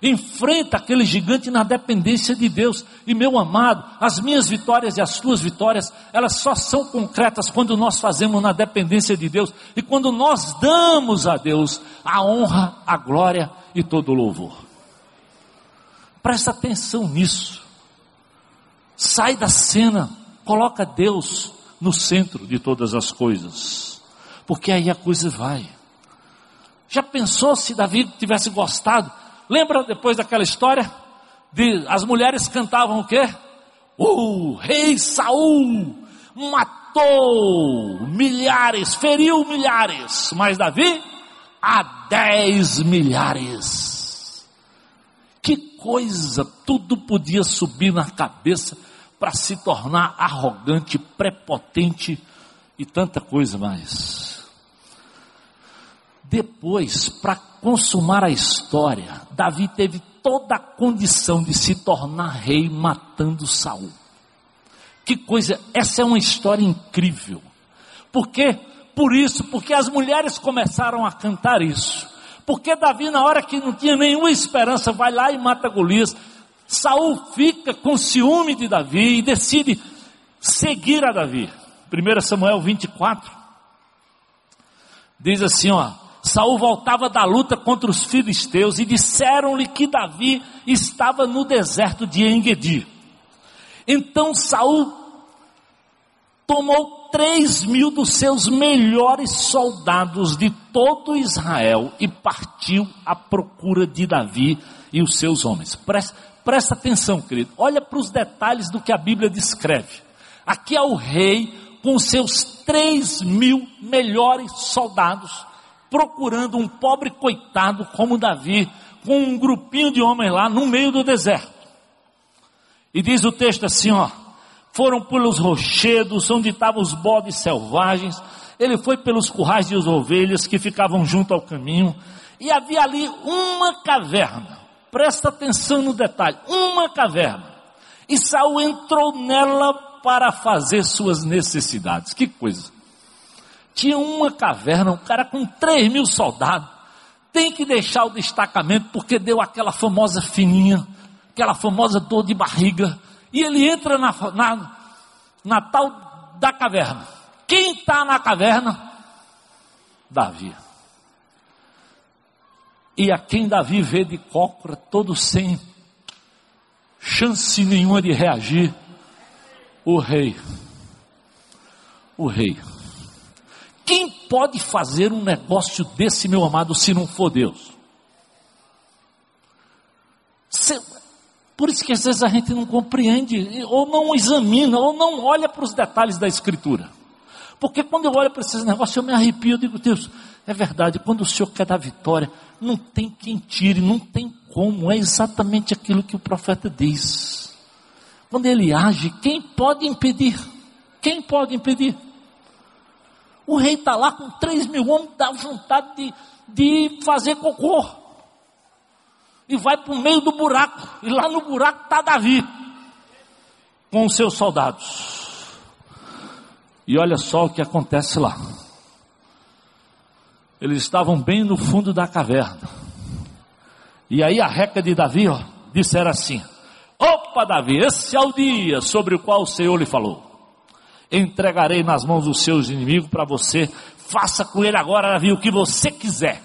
Enfrenta aquele gigante na dependência de Deus. E meu amado, as minhas vitórias e as tuas vitórias, elas só são concretas quando nós fazemos na dependência de Deus e quando nós damos a Deus a honra, a glória e todo o louvor. Presta atenção nisso. Sai da cena, coloca Deus no centro de todas as coisas, porque aí a coisa vai. Já pensou se Davi tivesse gostado? Lembra depois daquela história? De, as mulheres cantavam o quê? O rei Saul matou milhares, feriu milhares, mas Davi a dez milhares. Que coisa, tudo podia subir na cabeça para se tornar arrogante, prepotente e tanta coisa mais. Depois, para consumar a história, Davi teve toda a condição de se tornar rei matando Saul. Que coisa, essa é uma história incrível. Por quê? Por isso, porque as mulheres começaram a cantar isso. Porque Davi, na hora que não tinha nenhuma esperança, vai lá e mata Golias. Saul fica com ciúme de Davi e decide seguir a Davi. 1 Samuel 24 diz assim, ó: Saul voltava da luta contra os filisteus e disseram-lhe que Davi estava no deserto de Engedi. Então Saul tomou três mil dos seus melhores soldados de todo Israel e partiu à procura de Davi e os seus homens. Presta, presta atenção, querido. Olha para os detalhes do que a Bíblia descreve. Aqui é o rei com seus três mil melhores soldados procurando um pobre coitado como Davi, com um grupinho de homens lá no meio do deserto. E diz o texto assim, ó, foram pelos rochedos onde estavam os bodes selvagens, ele foi pelos currais de ovelhas que ficavam junto ao caminho, e havia ali uma caverna. Presta atenção no detalhe, uma caverna. E Saul entrou nela para fazer suas necessidades. Que coisa! tinha uma caverna, um cara com 3 mil soldados, tem que deixar o destacamento porque deu aquela famosa fininha, aquela famosa dor de barriga, e ele entra na, na, na tal da caverna. Quem está na caverna? Davi. E a quem Davi vê de cócora, todo sem chance nenhuma de reagir, o rei. O rei. Quem pode fazer um negócio desse, meu amado, se não for Deus? por isso que às vezes a gente não compreende, ou não examina, ou não olha para os detalhes da Escritura. Porque quando eu olho para esses negócios, eu me arrepio, eu digo, Deus, é verdade, quando o Senhor quer dar vitória, não tem quem tire, não tem como, é exatamente aquilo que o profeta diz. Quando ele age, quem pode impedir? Quem pode impedir? O rei está lá com 3 mil homens, dá vontade de, de fazer cocô. E vai para o meio do buraco. E lá no buraco está Davi. Com os seus soldados. E olha só o que acontece lá. Eles estavam bem no fundo da caverna. E aí a reca de Davi, ó, disseram assim: Opa, Davi, esse é o dia sobre o qual o Senhor lhe falou entregarei nas mãos dos seus inimigos para você. Faça com ele agora, Davi, o que você quiser.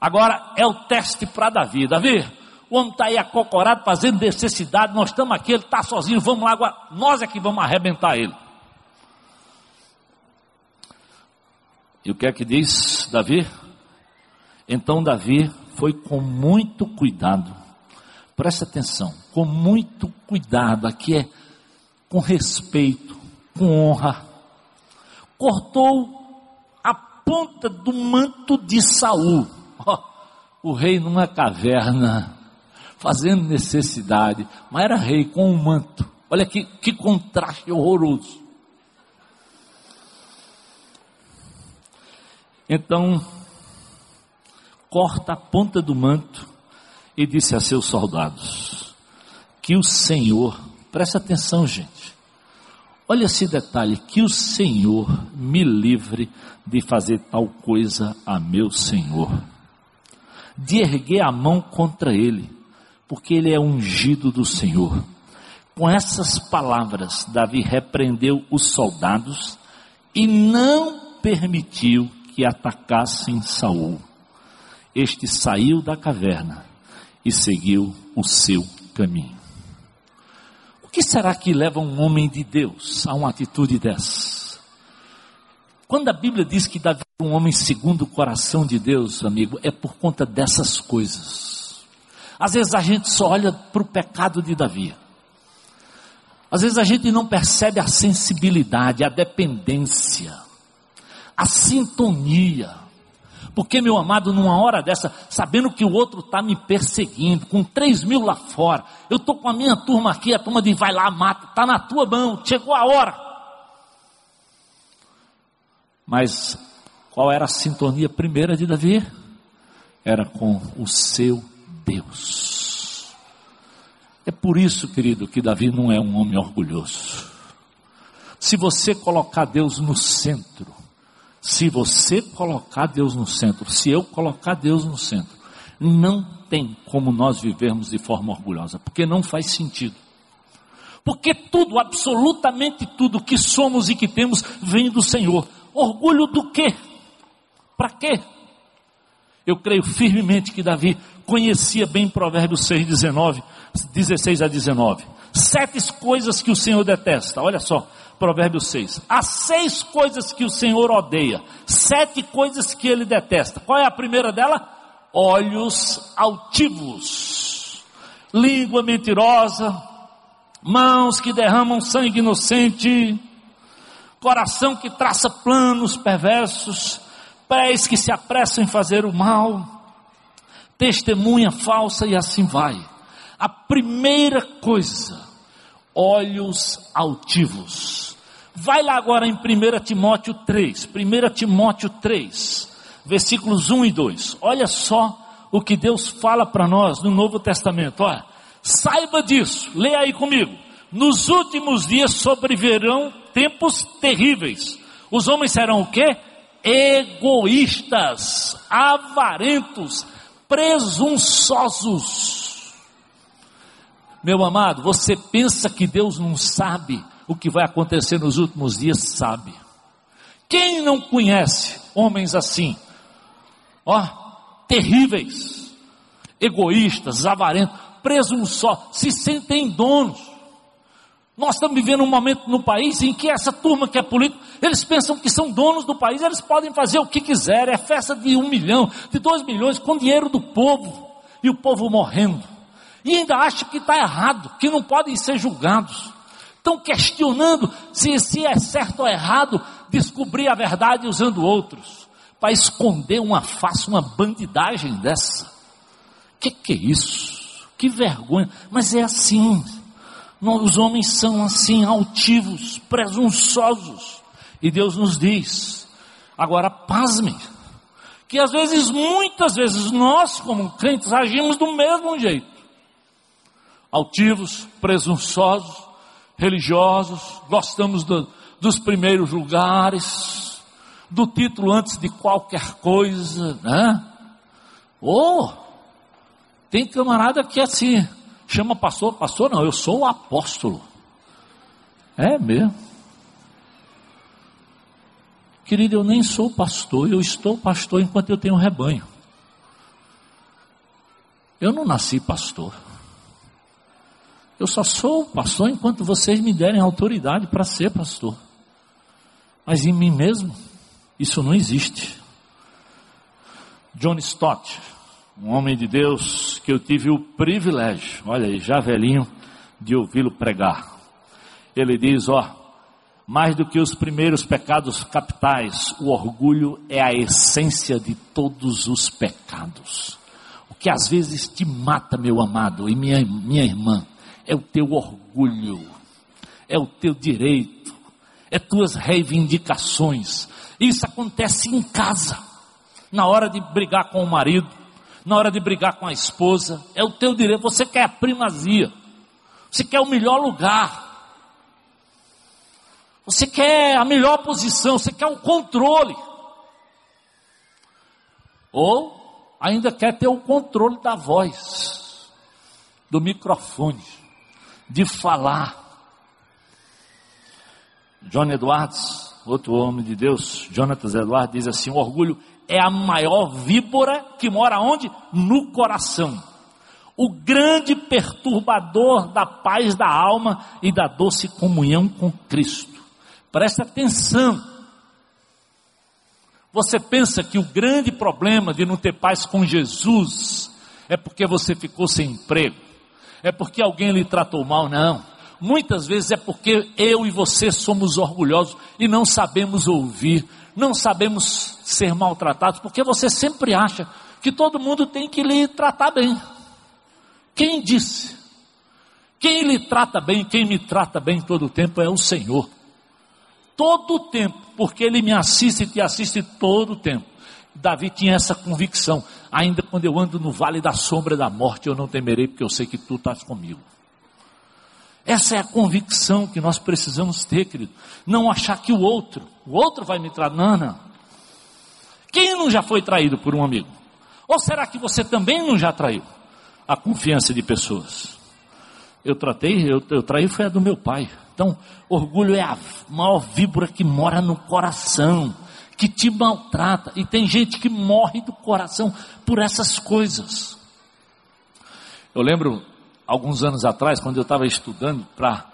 Agora é o teste para Davi. Davi, o homem está aí acocorado, fazendo necessidade, nós estamos aqui, ele está sozinho, vamos lá, agora, nós é que vamos arrebentar ele. E o que é que diz Davi? Então Davi foi com muito cuidado, presta atenção, com muito cuidado, aqui é com respeito, com honra. Cortou a ponta do manto de Saul. Oh, o rei numa caverna, fazendo necessidade, mas era rei com um manto. Olha que, que contraste horroroso. Então, corta a ponta do manto e disse a seus soldados: Que o Senhor, preste atenção, gente, olha esse detalhe, que o Senhor me livre de fazer tal coisa a meu Senhor, de erguer a mão contra ele, porque ele é ungido do Senhor. Com essas palavras, Davi repreendeu os soldados e não permitiu que atacassem Saul. Este saiu da caverna e seguiu o seu caminho. O que será que leva um homem de Deus a uma atitude dessa? Quando a Bíblia diz que Davi é um homem segundo o coração de Deus, amigo, é por conta dessas coisas. Às vezes a gente só olha para o pecado de Davi. Às vezes a gente não percebe a sensibilidade, a dependência, a sintonia. Porque, meu amado, numa hora dessa, sabendo que o outro está me perseguindo, com três mil lá fora, eu estou com a minha turma aqui, a turma diz, vai lá, mata, está na tua mão, chegou a hora. Mas qual era a sintonia primeira de Davi? Era com o seu Deus. É por isso, querido, que Davi não é um homem orgulhoso. Se você colocar Deus no centro, se você colocar Deus no centro, se eu colocar Deus no centro, não tem como nós vivermos de forma orgulhosa, porque não faz sentido. Porque tudo, absolutamente tudo que somos e que temos vem do Senhor. Orgulho do quê? Para quê? Eu creio firmemente que Davi conhecia bem Provérbios 6, 19, 16 a 19. Sete coisas que o Senhor detesta. Olha só, Provérbios 6. Há seis coisas que o Senhor odeia, sete coisas que ele detesta. Qual é a primeira dela? Olhos altivos, língua mentirosa, mãos que derramam sangue inocente, coração que traça planos perversos, pés que se apressam em fazer o mal, testemunha falsa e assim vai. A primeira coisa olhos altivos. Vai lá agora em 1 Timóteo 3, 1 Timóteo 3, versículos 1 e 2. Olha só o que Deus fala para nós no Novo Testamento. Olha, saiba disso, leia aí comigo. Nos últimos dias sobrevirão tempos terríveis. Os homens serão o quê? Egoístas, avarentos, presunçosos meu amado, você pensa que Deus não sabe o que vai acontecer nos últimos dias? Sabe. Quem não conhece homens assim? Ó, terríveis, egoístas, avarentos, presunçosos, se sentem donos. Nós estamos vivendo um momento no país em que essa turma que é política, eles pensam que são donos do país, eles podem fazer o que quiserem, é festa de um milhão, de dois milhões, com dinheiro do povo, e o povo morrendo e ainda acham que está errado, que não podem ser julgados. Estão questionando se, se é certo ou errado descobrir a verdade usando outros, para esconder uma face, uma bandidagem dessa. Que que é isso? Que vergonha. Mas é assim. Os homens são assim, altivos, presunçosos. E Deus nos diz, agora pasmem, que às vezes, muitas vezes, nós como crentes agimos do mesmo jeito altivos, presunçosos, religiosos, gostamos do, dos primeiros lugares, do título antes de qualquer coisa, né? Ou, oh, tem camarada que é assim, chama pastor, pastor não, eu sou o apóstolo. É mesmo. Querido, eu nem sou pastor, eu estou pastor enquanto eu tenho rebanho. Eu não nasci pastor. Eu só sou pastor enquanto vocês me derem autoridade para ser pastor. Mas em mim mesmo, isso não existe. John Stott, um homem de Deus que eu tive o privilégio, olha aí, já velhinho, de ouvi-lo pregar. Ele diz: ó, mais do que os primeiros pecados capitais, o orgulho é a essência de todos os pecados. O que às vezes te mata, meu amado e minha, minha irmã, é o teu orgulho, é o teu direito, é tuas reivindicações. Isso acontece em casa, na hora de brigar com o marido, na hora de brigar com a esposa, é o teu direito. Você quer a primazia, você quer o melhor lugar, você quer a melhor posição, você quer o controle, ou ainda quer ter o controle da voz, do microfone, de falar. John Edwards, outro homem de Deus, Jonathan Edwards, diz assim: o orgulho é a maior víbora que mora onde? No coração. O grande perturbador da paz da alma e da doce comunhão com Cristo. Preste atenção. Você pensa que o grande problema de não ter paz com Jesus é porque você ficou sem emprego? É porque alguém lhe tratou mal? Não. Muitas vezes é porque eu e você somos orgulhosos e não sabemos ouvir não sabemos ser maltratados, porque você sempre acha que todo mundo tem que lhe tratar bem. Quem disse? Quem lhe trata bem, quem me trata bem todo o tempo é o Senhor. Todo o tempo, porque Ele me assiste e te assiste todo o tempo. Davi tinha essa convicção, ainda quando eu ando no vale da sombra da morte, eu não temerei, porque eu sei que tu estás comigo. Essa é a convicção que nós precisamos ter, querido. Não achar que o outro, o outro vai me trair. Não, não. Quem não já foi traído por um amigo? Ou será que você também não já traiu a confiança de pessoas? Eu tratei, eu, eu traí foi a do meu pai. Então, orgulho é a maior víbora que mora no coração, que te maltrata. E tem gente que morre do coração por essas coisas. Eu lembro alguns anos atrás, quando eu estava estudando para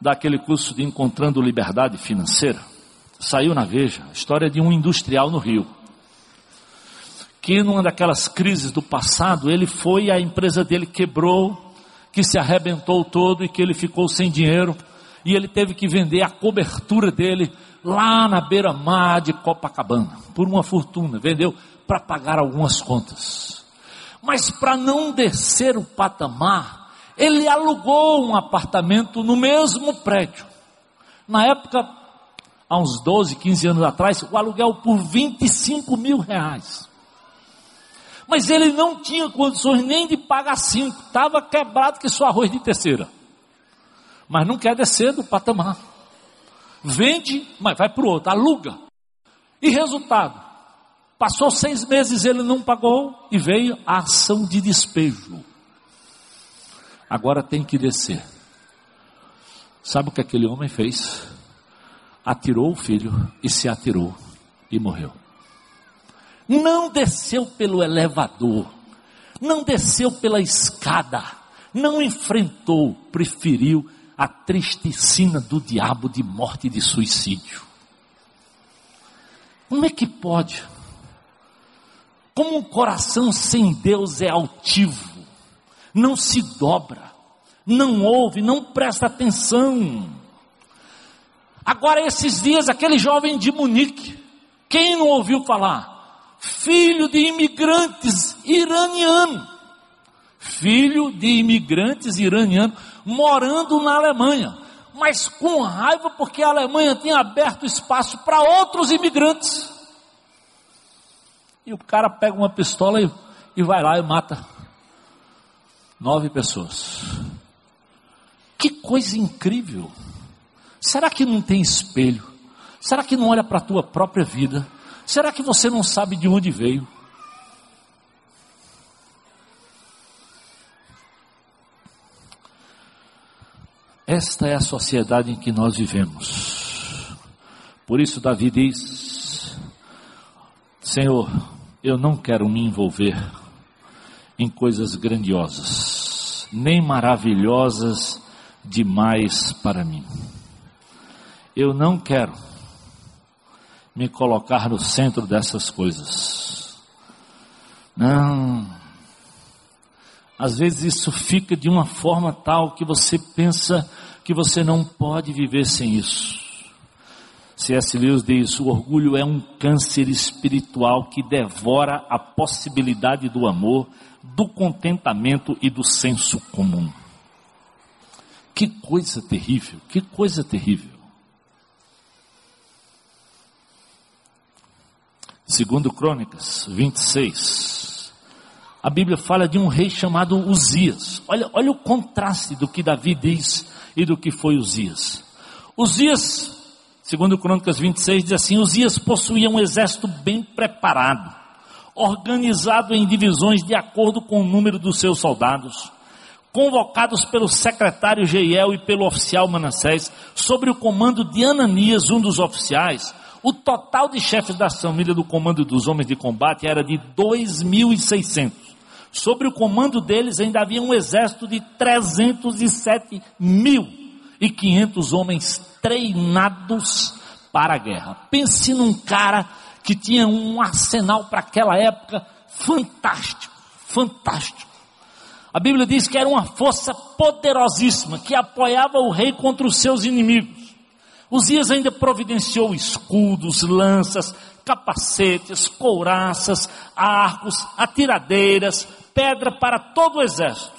dar aquele curso de Encontrando Liberdade Financeira, saiu na Veja a história de um industrial no Rio. Que numa daquelas crises do passado, ele foi a empresa dele quebrou, que se arrebentou todo e que ele ficou sem dinheiro e ele teve que vender a cobertura dele lá na beira-mar de Copacabana por uma fortuna. Vendeu para pagar algumas contas. Mas para não descer o patamar, ele alugou um apartamento no mesmo prédio. Na época, há uns 12, 15 anos atrás, o aluguel por 25 mil reais. Mas ele não tinha condições nem de pagar cinco, estava quebrado que só arroz de terceira. Mas não quer descer do patamar. Vende, mas vai para o outro, aluga. E resultado? Passou seis meses, ele não pagou e veio a ação de despejo. Agora tem que descer. Sabe o que aquele homem fez? Atirou o filho e se atirou e morreu. Não desceu pelo elevador, não desceu pela escada, não enfrentou, preferiu a tristecina do diabo de morte e de suicídio. Como é que pode? Como um coração sem Deus é altivo, não se dobra, não ouve, não presta atenção. Agora, esses dias, aquele jovem de Munique, quem não ouviu falar? Filho de imigrantes iranianos, filho de imigrantes iranianos, morando na Alemanha, mas com raiva porque a Alemanha tinha aberto espaço para outros imigrantes. E o cara pega uma pistola e, e vai lá e mata nove pessoas. Que coisa incrível! Será que não tem espelho? Será que não olha para a tua própria vida? Será que você não sabe de onde veio? Esta é a sociedade em que nós vivemos. Por isso Davi diz: Senhor, eu não quero me envolver em coisas grandiosas, nem maravilhosas demais para mim. Eu não quero me colocar no centro dessas coisas. Não. Às vezes isso fica de uma forma tal que você pensa que você não pode viver sem isso. C.S. Lewis diz: o orgulho é um câncer espiritual que devora a possibilidade do amor, do contentamento e do senso comum. Que coisa terrível, que coisa terrível. Segundo Crônicas 26, a Bíblia fala de um rei chamado Uzias. Olha, olha o contraste do que Davi diz e do que foi Uzias. Uzias, segundo Crônicas 26, diz assim: Uzias possuía um exército bem preparado, organizado em divisões de acordo com o número dos seus soldados convocados pelo secretário Jeiel e pelo oficial Manassés, sobre o comando de Ananias, um dos oficiais, o total de chefes da família do comando dos homens de combate era de 2.600. Sobre o comando deles ainda havia um exército de 307 mil e 500 homens treinados para a guerra. Pense num cara que tinha um arsenal para aquela época fantástico, fantástico. A Bíblia diz que era uma força poderosíssima que apoiava o rei contra os seus inimigos. Uzias ainda providenciou escudos, lanças, capacetes, couraças, arcos, atiradeiras, pedra para todo o exército.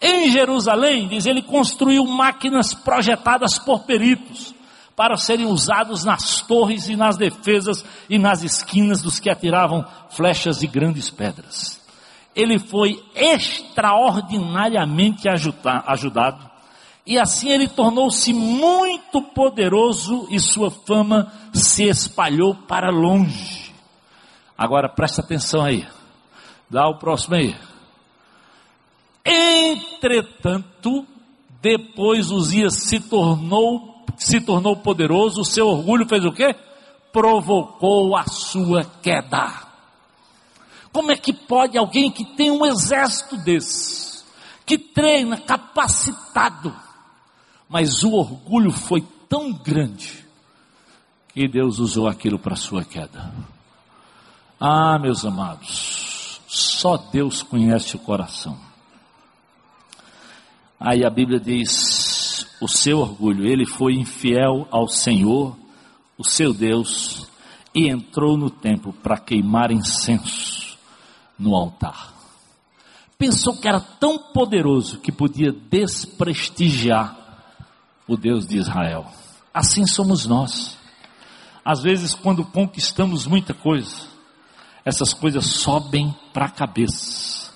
Em Jerusalém, diz ele, construiu máquinas projetadas por peritos para serem usados nas torres e nas defesas e nas esquinas dos que atiravam flechas e grandes pedras ele foi extraordinariamente ajudado, e assim ele tornou-se muito poderoso e sua fama se espalhou para longe. Agora presta atenção aí, dá o próximo aí. Entretanto, depois Uzias se tornou, se tornou poderoso, o seu orgulho fez o quê? Provocou a sua queda. Como é que pode alguém que tem um exército desse, que treina, capacitado, mas o orgulho foi tão grande que Deus usou aquilo para sua queda? Ah, meus amados, só Deus conhece o coração. Aí a Bíblia diz: o seu orgulho, ele foi infiel ao Senhor, o seu Deus, e entrou no templo para queimar incenso no altar. Pensou que era tão poderoso que podia desprestigiar o Deus de Israel. Assim somos nós. Às vezes, quando conquistamos muita coisa, essas coisas sobem para a cabeça.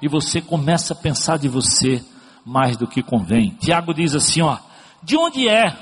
E você começa a pensar de você mais do que convém. Tiago diz assim: ó, de onde é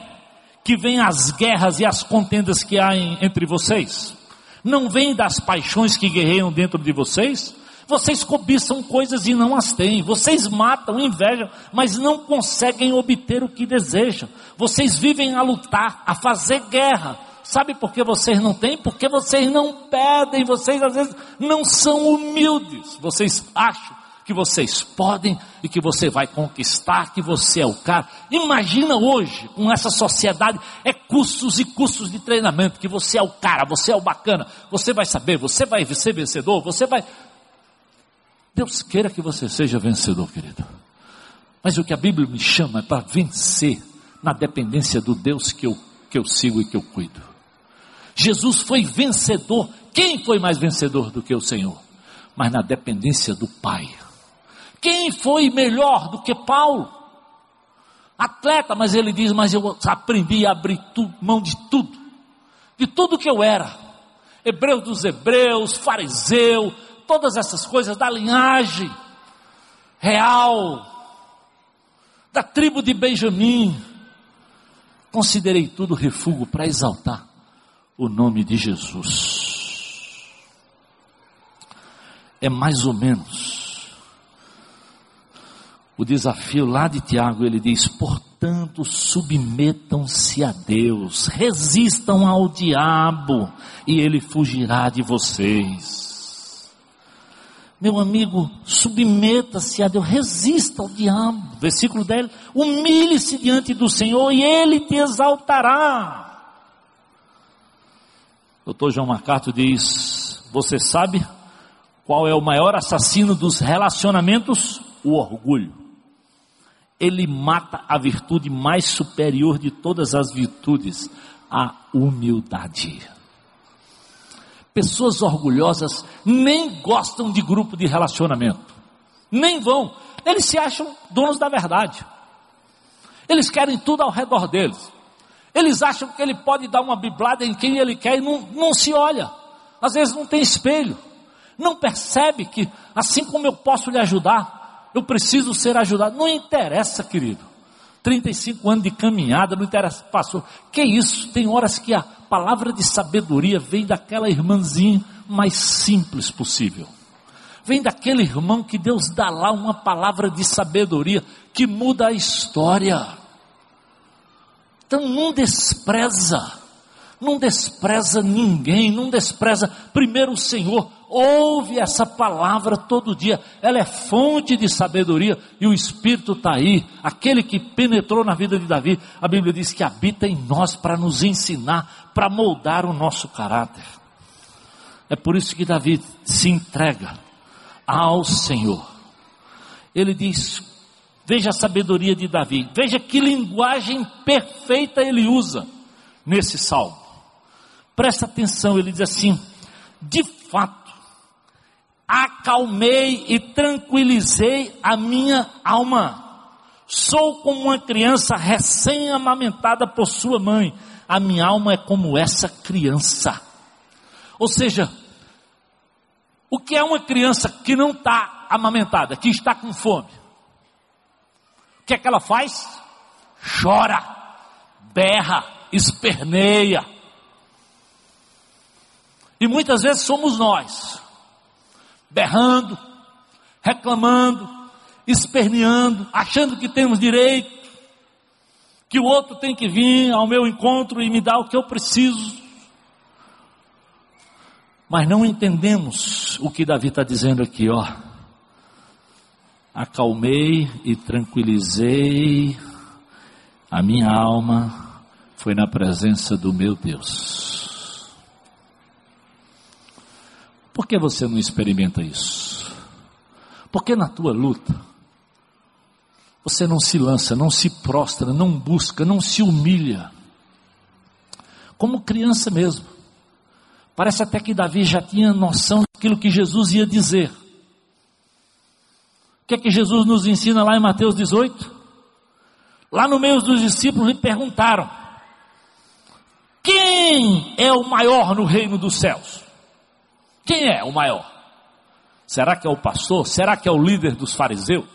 que vêm as guerras e as contendas que há em, entre vocês? Não vem das paixões que guerreiam dentro de vocês? Vocês cobiçam coisas e não as têm. Vocês matam, invejam, mas não conseguem obter o que desejam. Vocês vivem a lutar, a fazer guerra. Sabe por que vocês não têm? Porque vocês não pedem, vocês às vezes não são humildes. Vocês acham que vocês podem e que você vai conquistar, que você é o cara. Imagina hoje, com essa sociedade, é cursos e cursos de treinamento, que você é o cara, você é o bacana, você vai saber, você vai ser vencedor, você vai. Deus queira que você seja vencedor, querido. Mas o que a Bíblia me chama é para vencer na dependência do Deus que eu, que eu sigo e que eu cuido. Jesus foi vencedor. Quem foi mais vencedor do que o Senhor? Mas na dependência do Pai. Quem foi melhor do que Paulo? Atleta, mas ele diz: Mas eu aprendi a abrir tudo, mão de tudo, de tudo que eu era. Hebreu dos hebreus, fariseu, todas essas coisas da linhagem real, da tribo de Benjamim. Considerei tudo refúgio para exaltar o nome de Jesus. É mais ou menos o desafio lá de Tiago, ele diz: portanto, submetam-se a Deus, resistam ao diabo, e ele fugirá de vocês. Meu amigo, submeta-se a Deus, resista ao diabo. Versículo 10: humilhe-se diante do Senhor e ele te exaltará. Doutor João Marcato diz: Você sabe qual é o maior assassino dos relacionamentos? O orgulho. Ele mata a virtude mais superior de todas as virtudes, a humildade. Pessoas orgulhosas nem gostam de grupo de relacionamento, nem vão, eles se acham donos da verdade, eles querem tudo ao redor deles, eles acham que ele pode dar uma biblada em quem ele quer e não, não se olha, às vezes não tem espelho, Não percebe que, assim como eu posso lhe ajudar, eu preciso ser ajudado. Não interessa, querido. 35 anos de caminhada, não interessa, pastor. Que isso? Tem horas que a palavra de sabedoria vem daquela irmãzinha mais simples possível. Vem daquele irmão que Deus dá lá uma palavra de sabedoria que muda a história. Então não despreza não despreza ninguém, não despreza primeiro o Senhor, ouve essa palavra todo dia, ela é fonte de sabedoria e o Espírito está aí, aquele que penetrou na vida de Davi, a Bíblia diz que habita em nós para nos ensinar, para moldar o nosso caráter. É por isso que Davi se entrega ao Senhor. Ele diz: veja a sabedoria de Davi, veja que linguagem perfeita ele usa nesse salmo. Presta atenção, ele diz assim: de fato, acalmei e tranquilizei a minha alma. Sou como uma criança recém-amamentada por sua mãe. A minha alma é como essa criança. Ou seja, o que é uma criança que não está amamentada, que está com fome? O que é que ela faz? Chora, berra, esperneia. E muitas vezes somos nós, berrando, reclamando, esperneando, achando que temos direito, que o outro tem que vir ao meu encontro e me dar o que eu preciso. Mas não entendemos o que Davi está dizendo aqui, ó. Acalmei e tranquilizei a minha alma, foi na presença do meu Deus. Por que você não experimenta isso? Porque na tua luta, você não se lança, não se prostra, não busca, não se humilha. Como criança mesmo. Parece até que Davi já tinha noção daquilo que Jesus ia dizer. O que é que Jesus nos ensina lá em Mateus 18? Lá no meio dos discípulos lhe perguntaram: Quem é o maior no reino dos céus? Quem é o maior? Será que é o pastor? Será que é o líder dos fariseus?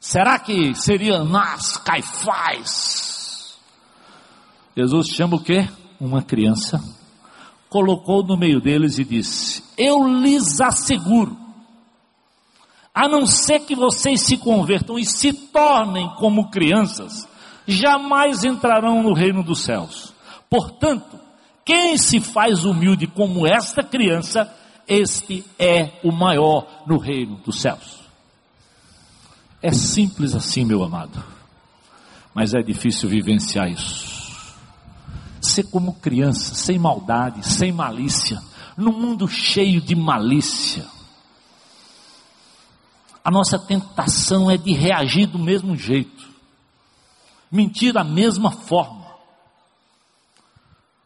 Será que seria Nas Caifás? Jesus chama o quê? Uma criança, colocou no meio deles e disse: Eu lhes asseguro, a não ser que vocês se convertam e se tornem como crianças, jamais entrarão no reino dos céus. Portanto, quem se faz humilde como esta criança, este é o maior no reino dos céus. É simples assim, meu amado, mas é difícil vivenciar isso. Ser como criança, sem maldade, sem malícia, num mundo cheio de malícia. A nossa tentação é de reagir do mesmo jeito, mentir da mesma forma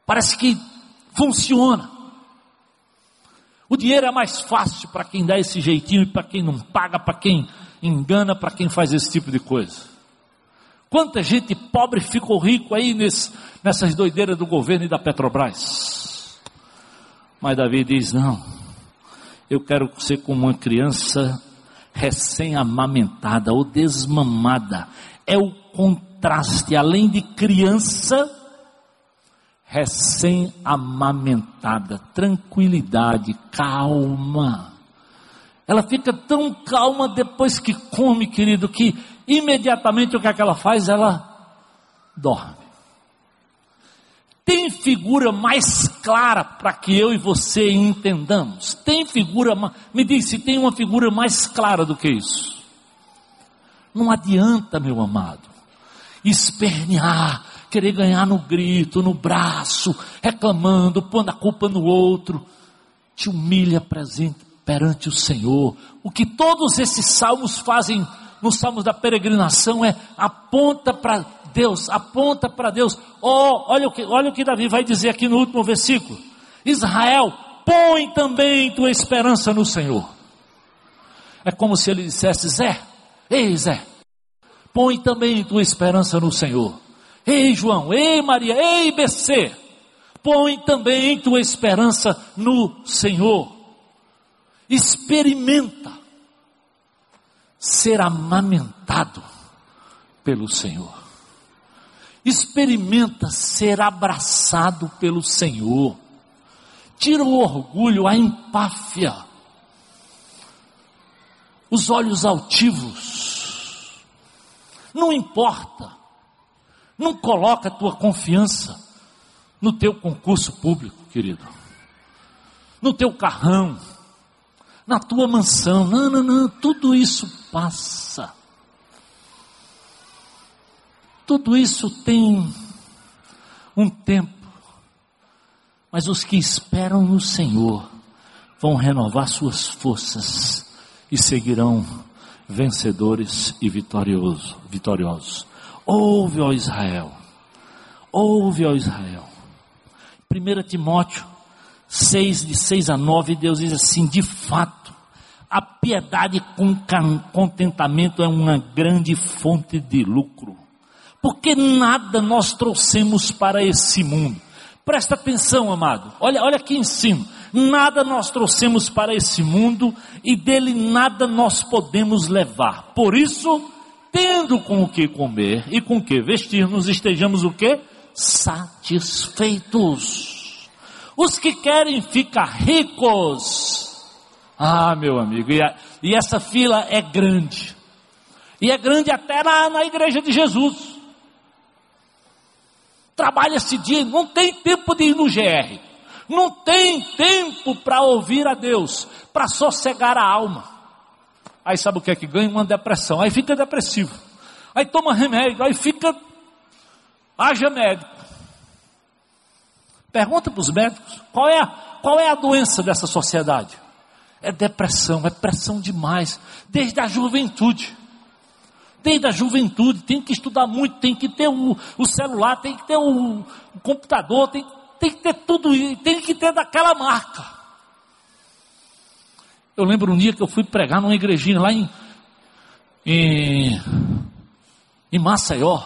Parece que funciona. O dinheiro é mais fácil para quem dá esse jeitinho para quem não paga, para quem engana, para quem faz esse tipo de coisa. Quanta gente pobre ficou rico aí nesse, nessas doideiras do governo e da Petrobras. Mas Davi diz: não, eu quero ser como uma criança recém-amamentada ou desmamada. É o contraste, além de criança, recém-amamentada, tranquilidade, calma. Ela fica tão calma depois que come, querido, que imediatamente o que, é que ela faz? Ela dorme. Tem figura mais clara para que eu e você entendamos? Tem figura, me diz se tem uma figura mais clara do que isso. Não adianta, meu amado, espernear, querer ganhar no grito, no braço, reclamando, pondo a culpa no outro. Te humilha presente perante o Senhor. O que todos esses salmos fazem nos salmos da peregrinação é aponta para Deus, aponta para Deus. Oh, olha o que, olha o que Davi vai dizer aqui no último versículo. Israel, põe também tua esperança no Senhor. É como se ele dissesse, Zé, ei Zé, põe também tua esperança no Senhor. Ei João, ei Maria, ei BC, põe também tua esperança no Senhor. Experimenta ser amamentado pelo Senhor. Experimenta ser abraçado pelo Senhor. Tira o orgulho, a empáfia, os olhos altivos. Não importa. Não coloca a tua confiança no teu concurso público, querido. No teu carrão, na tua mansão. Não, não, não, tudo isso passa. Tudo isso tem um tempo. Mas os que esperam no Senhor vão renovar suas forças e seguirão vencedores e vitoriosos. vitoriosos. Ouve, ó Israel. Ouve, ó Israel. 1 Timóteo 6, de 6 a 9, Deus diz assim: de fato, a piedade com contentamento é uma grande fonte de lucro. Porque nada nós trouxemos para esse mundo. Presta atenção, amado. Olha, olha em cima. Nada nós trouxemos para esse mundo e dele nada nós podemos levar. Por isso, tendo com o que comer e com o que vestir-nos, estejamos o que? Satisfeitos. Os que querem ficar ricos. Ah, meu amigo, e, a, e essa fila é grande. E é grande até na, na igreja de Jesus. Trabalha esse dia, não tem tempo de ir no GR. Não tem tempo para ouvir a Deus, para sossegar a alma. Aí sabe o que é que ganha? Uma depressão. Aí fica depressivo. Aí toma remédio, aí fica. Haja médico. Pergunta para os médicos: qual é, a, qual é a doença dessa sociedade? É depressão, é pressão demais, desde a juventude. Desde a juventude, tem que estudar muito, tem que ter o, o celular, tem que ter o, o computador, tem, tem que ter tudo isso, tem que ter daquela marca. Eu lembro um dia que eu fui pregar numa igrejinha lá em, em, em Maceió.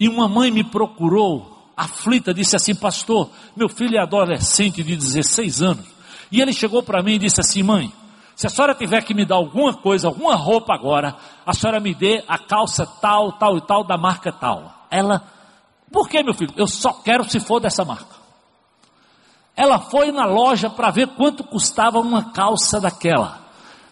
E uma mãe me procurou, aflita, disse assim: Pastor, meu filho é adolescente de 16 anos. E ele chegou para mim e disse assim: Mãe, se a senhora tiver que me dar alguma coisa, alguma roupa agora, a senhora me dê a calça tal, tal e tal, da marca tal. Ela, por que meu filho? Eu só quero se for dessa marca. Ela foi na loja para ver quanto custava uma calça daquela.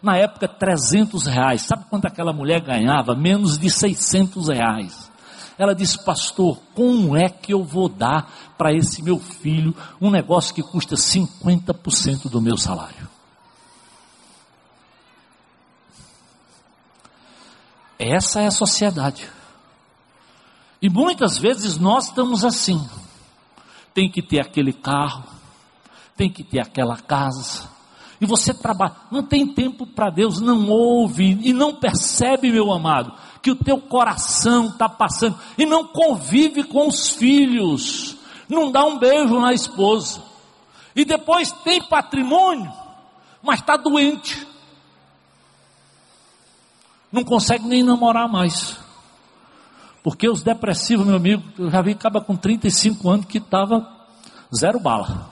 Na época, 300 reais. Sabe quanto aquela mulher ganhava? Menos de 600 reais. Ela disse, pastor, como é que eu vou dar para esse meu filho um negócio que custa 50% do meu salário? Essa é a sociedade. E muitas vezes nós estamos assim. Tem que ter aquele carro, tem que ter aquela casa. E você trabalha, não tem tempo para Deus, não ouve e não percebe, meu amado, que o teu coração está passando e não convive com os filhos, não dá um beijo na esposa. E depois tem patrimônio, mas está doente. Não consegue nem namorar mais. Porque os depressivos, meu amigo, eu já vi acaba com 35 anos que estava zero bala.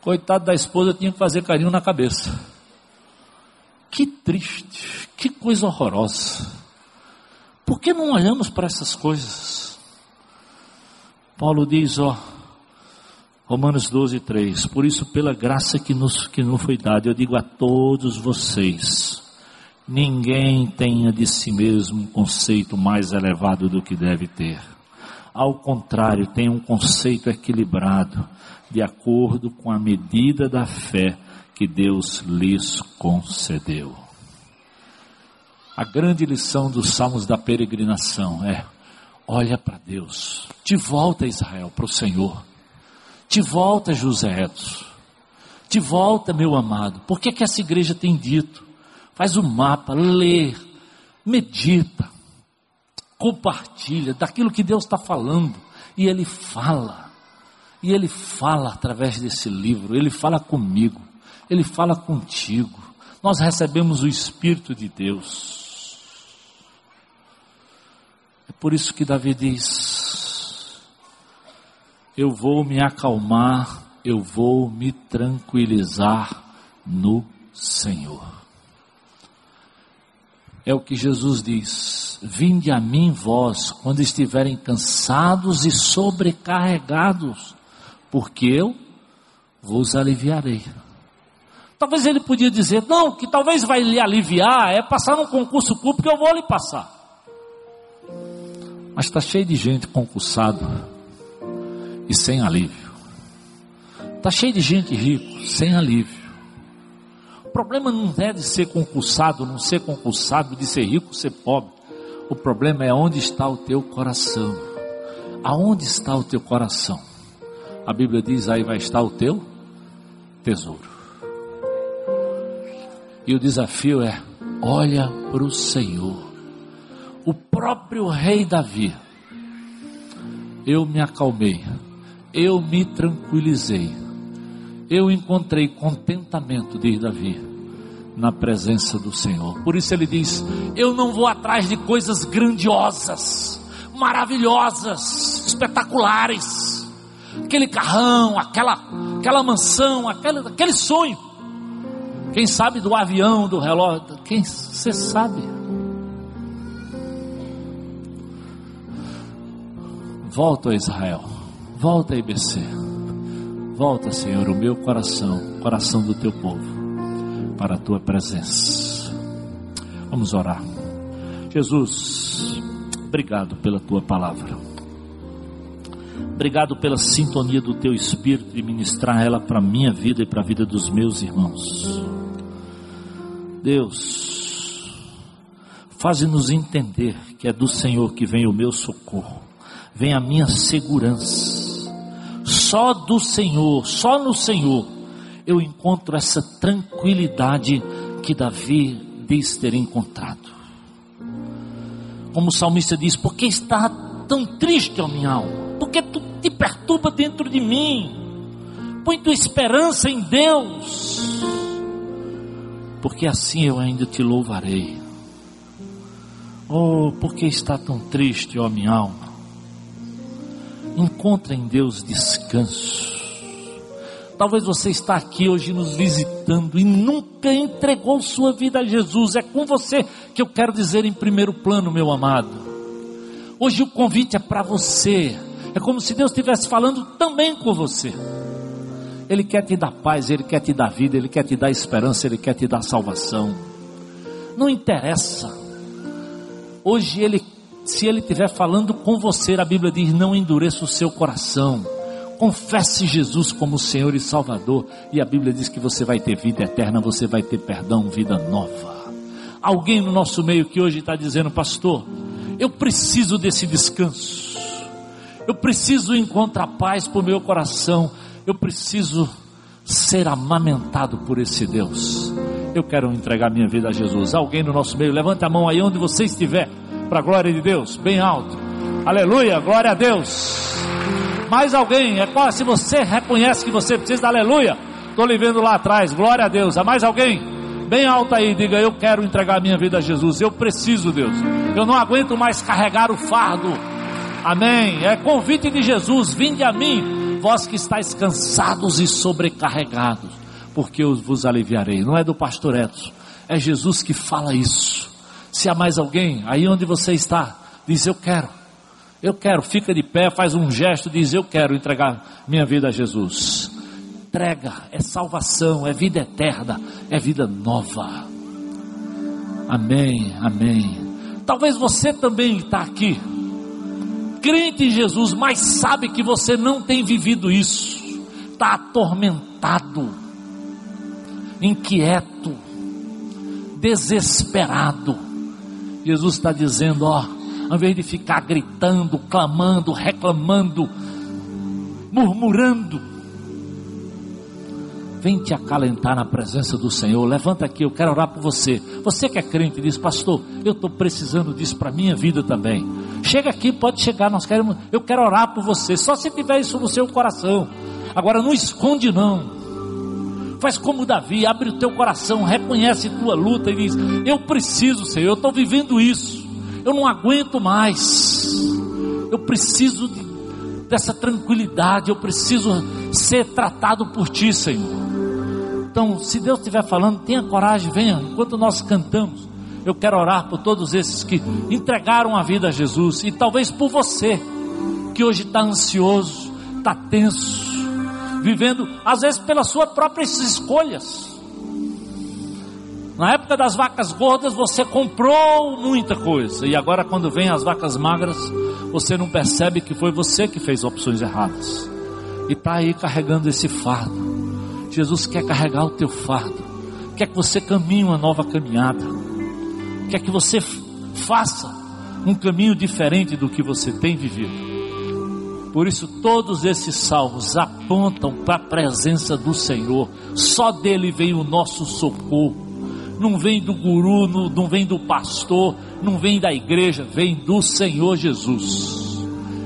Coitado da esposa, tinha que fazer carinho na cabeça. Que triste, que coisa horrorosa. Por que não olhamos para essas coisas? Paulo diz, ó, Romanos 12, 3, por isso pela graça que nos, que nos foi dada, eu digo a todos vocês, ninguém tenha de si mesmo um conceito mais elevado do que deve ter. Ao contrário, tenha um conceito equilibrado, de acordo com a medida da fé que Deus lhes concedeu. A grande lição dos salmos da peregrinação é: olha para Deus, de volta Israel, para o Senhor, de volta José Edson, de volta meu amado. Por que, que essa igreja tem dito? Faz o um mapa, lê, medita, compartilha daquilo que Deus está falando e Ele fala. E ele fala através desse livro, ele fala comigo, ele fala contigo. Nós recebemos o Espírito de Deus. É por isso que Davi diz: Eu vou me acalmar, eu vou me tranquilizar no Senhor. É o que Jesus diz: Vinde a mim, vós, quando estiverem cansados e sobrecarregados, porque eu vos aliviarei. Talvez ele podia dizer, não, que talvez vai lhe aliviar é passar num concurso público, eu vou lhe passar. Mas está cheio de gente concursado e sem alívio. Está cheio de gente rico, sem alívio. Problema não é de ser concursado, não ser concursado, de ser rico, ser pobre. O problema é onde está o teu coração. Aonde está o teu coração? A Bíblia diz: aí vai estar o teu tesouro. E o desafio é: olha para o Senhor. O próprio rei Davi. Eu me acalmei, eu me tranquilizei, eu encontrei contentamento, diz Davi, na presença do Senhor. Por isso ele diz: Eu não vou atrás de coisas grandiosas, maravilhosas, espetaculares, aquele carrão, aquela, aquela mansão, aquele, aquele sonho. Quem sabe do avião, do relógio? Quem você sabe? Volta a Israel, volta a IBC, volta, Senhor, o meu coração, coração do teu povo, para a tua presença. Vamos orar. Jesus, obrigado pela tua palavra. Obrigado pela sintonia do teu espírito e ministrar ela para a minha vida e para a vida dos meus irmãos. Deus, faze-nos entender que é do Senhor que vem o meu socorro, vem a minha segurança. Só do Senhor, só no Senhor, eu encontro essa tranquilidade que Davi diz ter encontrado. Como o salmista diz: Por que está tão triste a minha alma? Porque tu te perturba dentro de mim. Põe tua esperança em Deus porque assim eu ainda te louvarei. Oh, porque está tão triste, ó minha alma? Encontra em Deus descanso. Talvez você está aqui hoje nos visitando e nunca entregou sua vida a Jesus. É com você que eu quero dizer em primeiro plano, meu amado. Hoje o convite é para você. É como se Deus estivesse falando também com você. Ele quer te dar paz, Ele quer te dar vida, Ele quer te dar esperança, Ele quer te dar salvação. Não interessa. Hoje Ele, se Ele estiver falando com você, a Bíblia diz: não endureça o seu coração. Confesse Jesus como Senhor e Salvador. E a Bíblia diz que você vai ter vida eterna, você vai ter perdão, vida nova. Alguém no nosso meio que hoje está dizendo, pastor, eu preciso desse descanso. Eu preciso encontrar paz para o meu coração eu preciso ser amamentado por esse Deus. Eu quero entregar minha vida a Jesus. Alguém no nosso meio, levante a mão aí onde você estiver, para a glória de Deus, bem alto. Aleluia, glória a Deus. Mais alguém, é quase se você reconhece que você precisa, aleluia. Estou lhe vendo lá atrás, glória a Deus. Há mais alguém? Bem alto aí, diga: Eu quero entregar minha vida a Jesus. Eu preciso, Deus. Eu não aguento mais carregar o fardo. Amém. É convite de Jesus: Vinde a mim vós que estáis cansados e sobrecarregados, porque eu vos aliviarei. Não é do pastor Edson, é Jesus que fala isso. Se há mais alguém, aí onde você está, diz eu quero. Eu quero, fica de pé, faz um gesto, diz eu quero entregar minha vida a Jesus. Entrega, é salvação, é vida eterna, é vida nova. Amém, amém. Talvez você também está aqui crente em Jesus, mas sabe que você não tem vivido isso, está atormentado, inquieto, desesperado. Jesus está dizendo: ó, ao invés de ficar gritando, clamando, reclamando, murmurando, Vem te acalentar na presença do Senhor. Levanta aqui, eu quero orar por você. Você que é crente diz, pastor, eu estou precisando disso para minha vida também. Chega aqui, pode chegar, nós queremos, eu quero orar por você. Só se tiver isso no seu coração. Agora não esconde não. Faz como Davi, abre o teu coração, reconhece tua luta e diz: Eu preciso, Senhor, eu estou vivendo isso. Eu não aguento mais. Eu preciso de dessa tranquilidade. Eu preciso ser tratado por Ti, Senhor. Então, se Deus estiver falando, tenha coragem, venha. Enquanto nós cantamos, eu quero orar por todos esses que entregaram a vida a Jesus e talvez por você que hoje está ansioso, está tenso, vivendo às vezes pelas suas próprias escolhas. Na época das vacas gordas você comprou muita coisa e agora quando vem as vacas magras você não percebe que foi você que fez opções erradas e está aí carregando esse fardo. Jesus quer carregar o teu fardo, quer que você caminhe uma nova caminhada, quer que você faça um caminho diferente do que você tem vivido. Por isso, todos esses salmos apontam para a presença do Senhor, só dele vem o nosso socorro. Não vem do guru, não vem do pastor, não vem da igreja, vem do Senhor Jesus.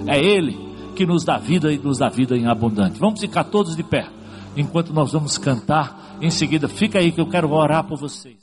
É Ele que nos dá vida e nos dá vida em abundante. Vamos ficar todos de pé enquanto nós vamos cantar. Em seguida, fica aí que eu quero orar por vocês.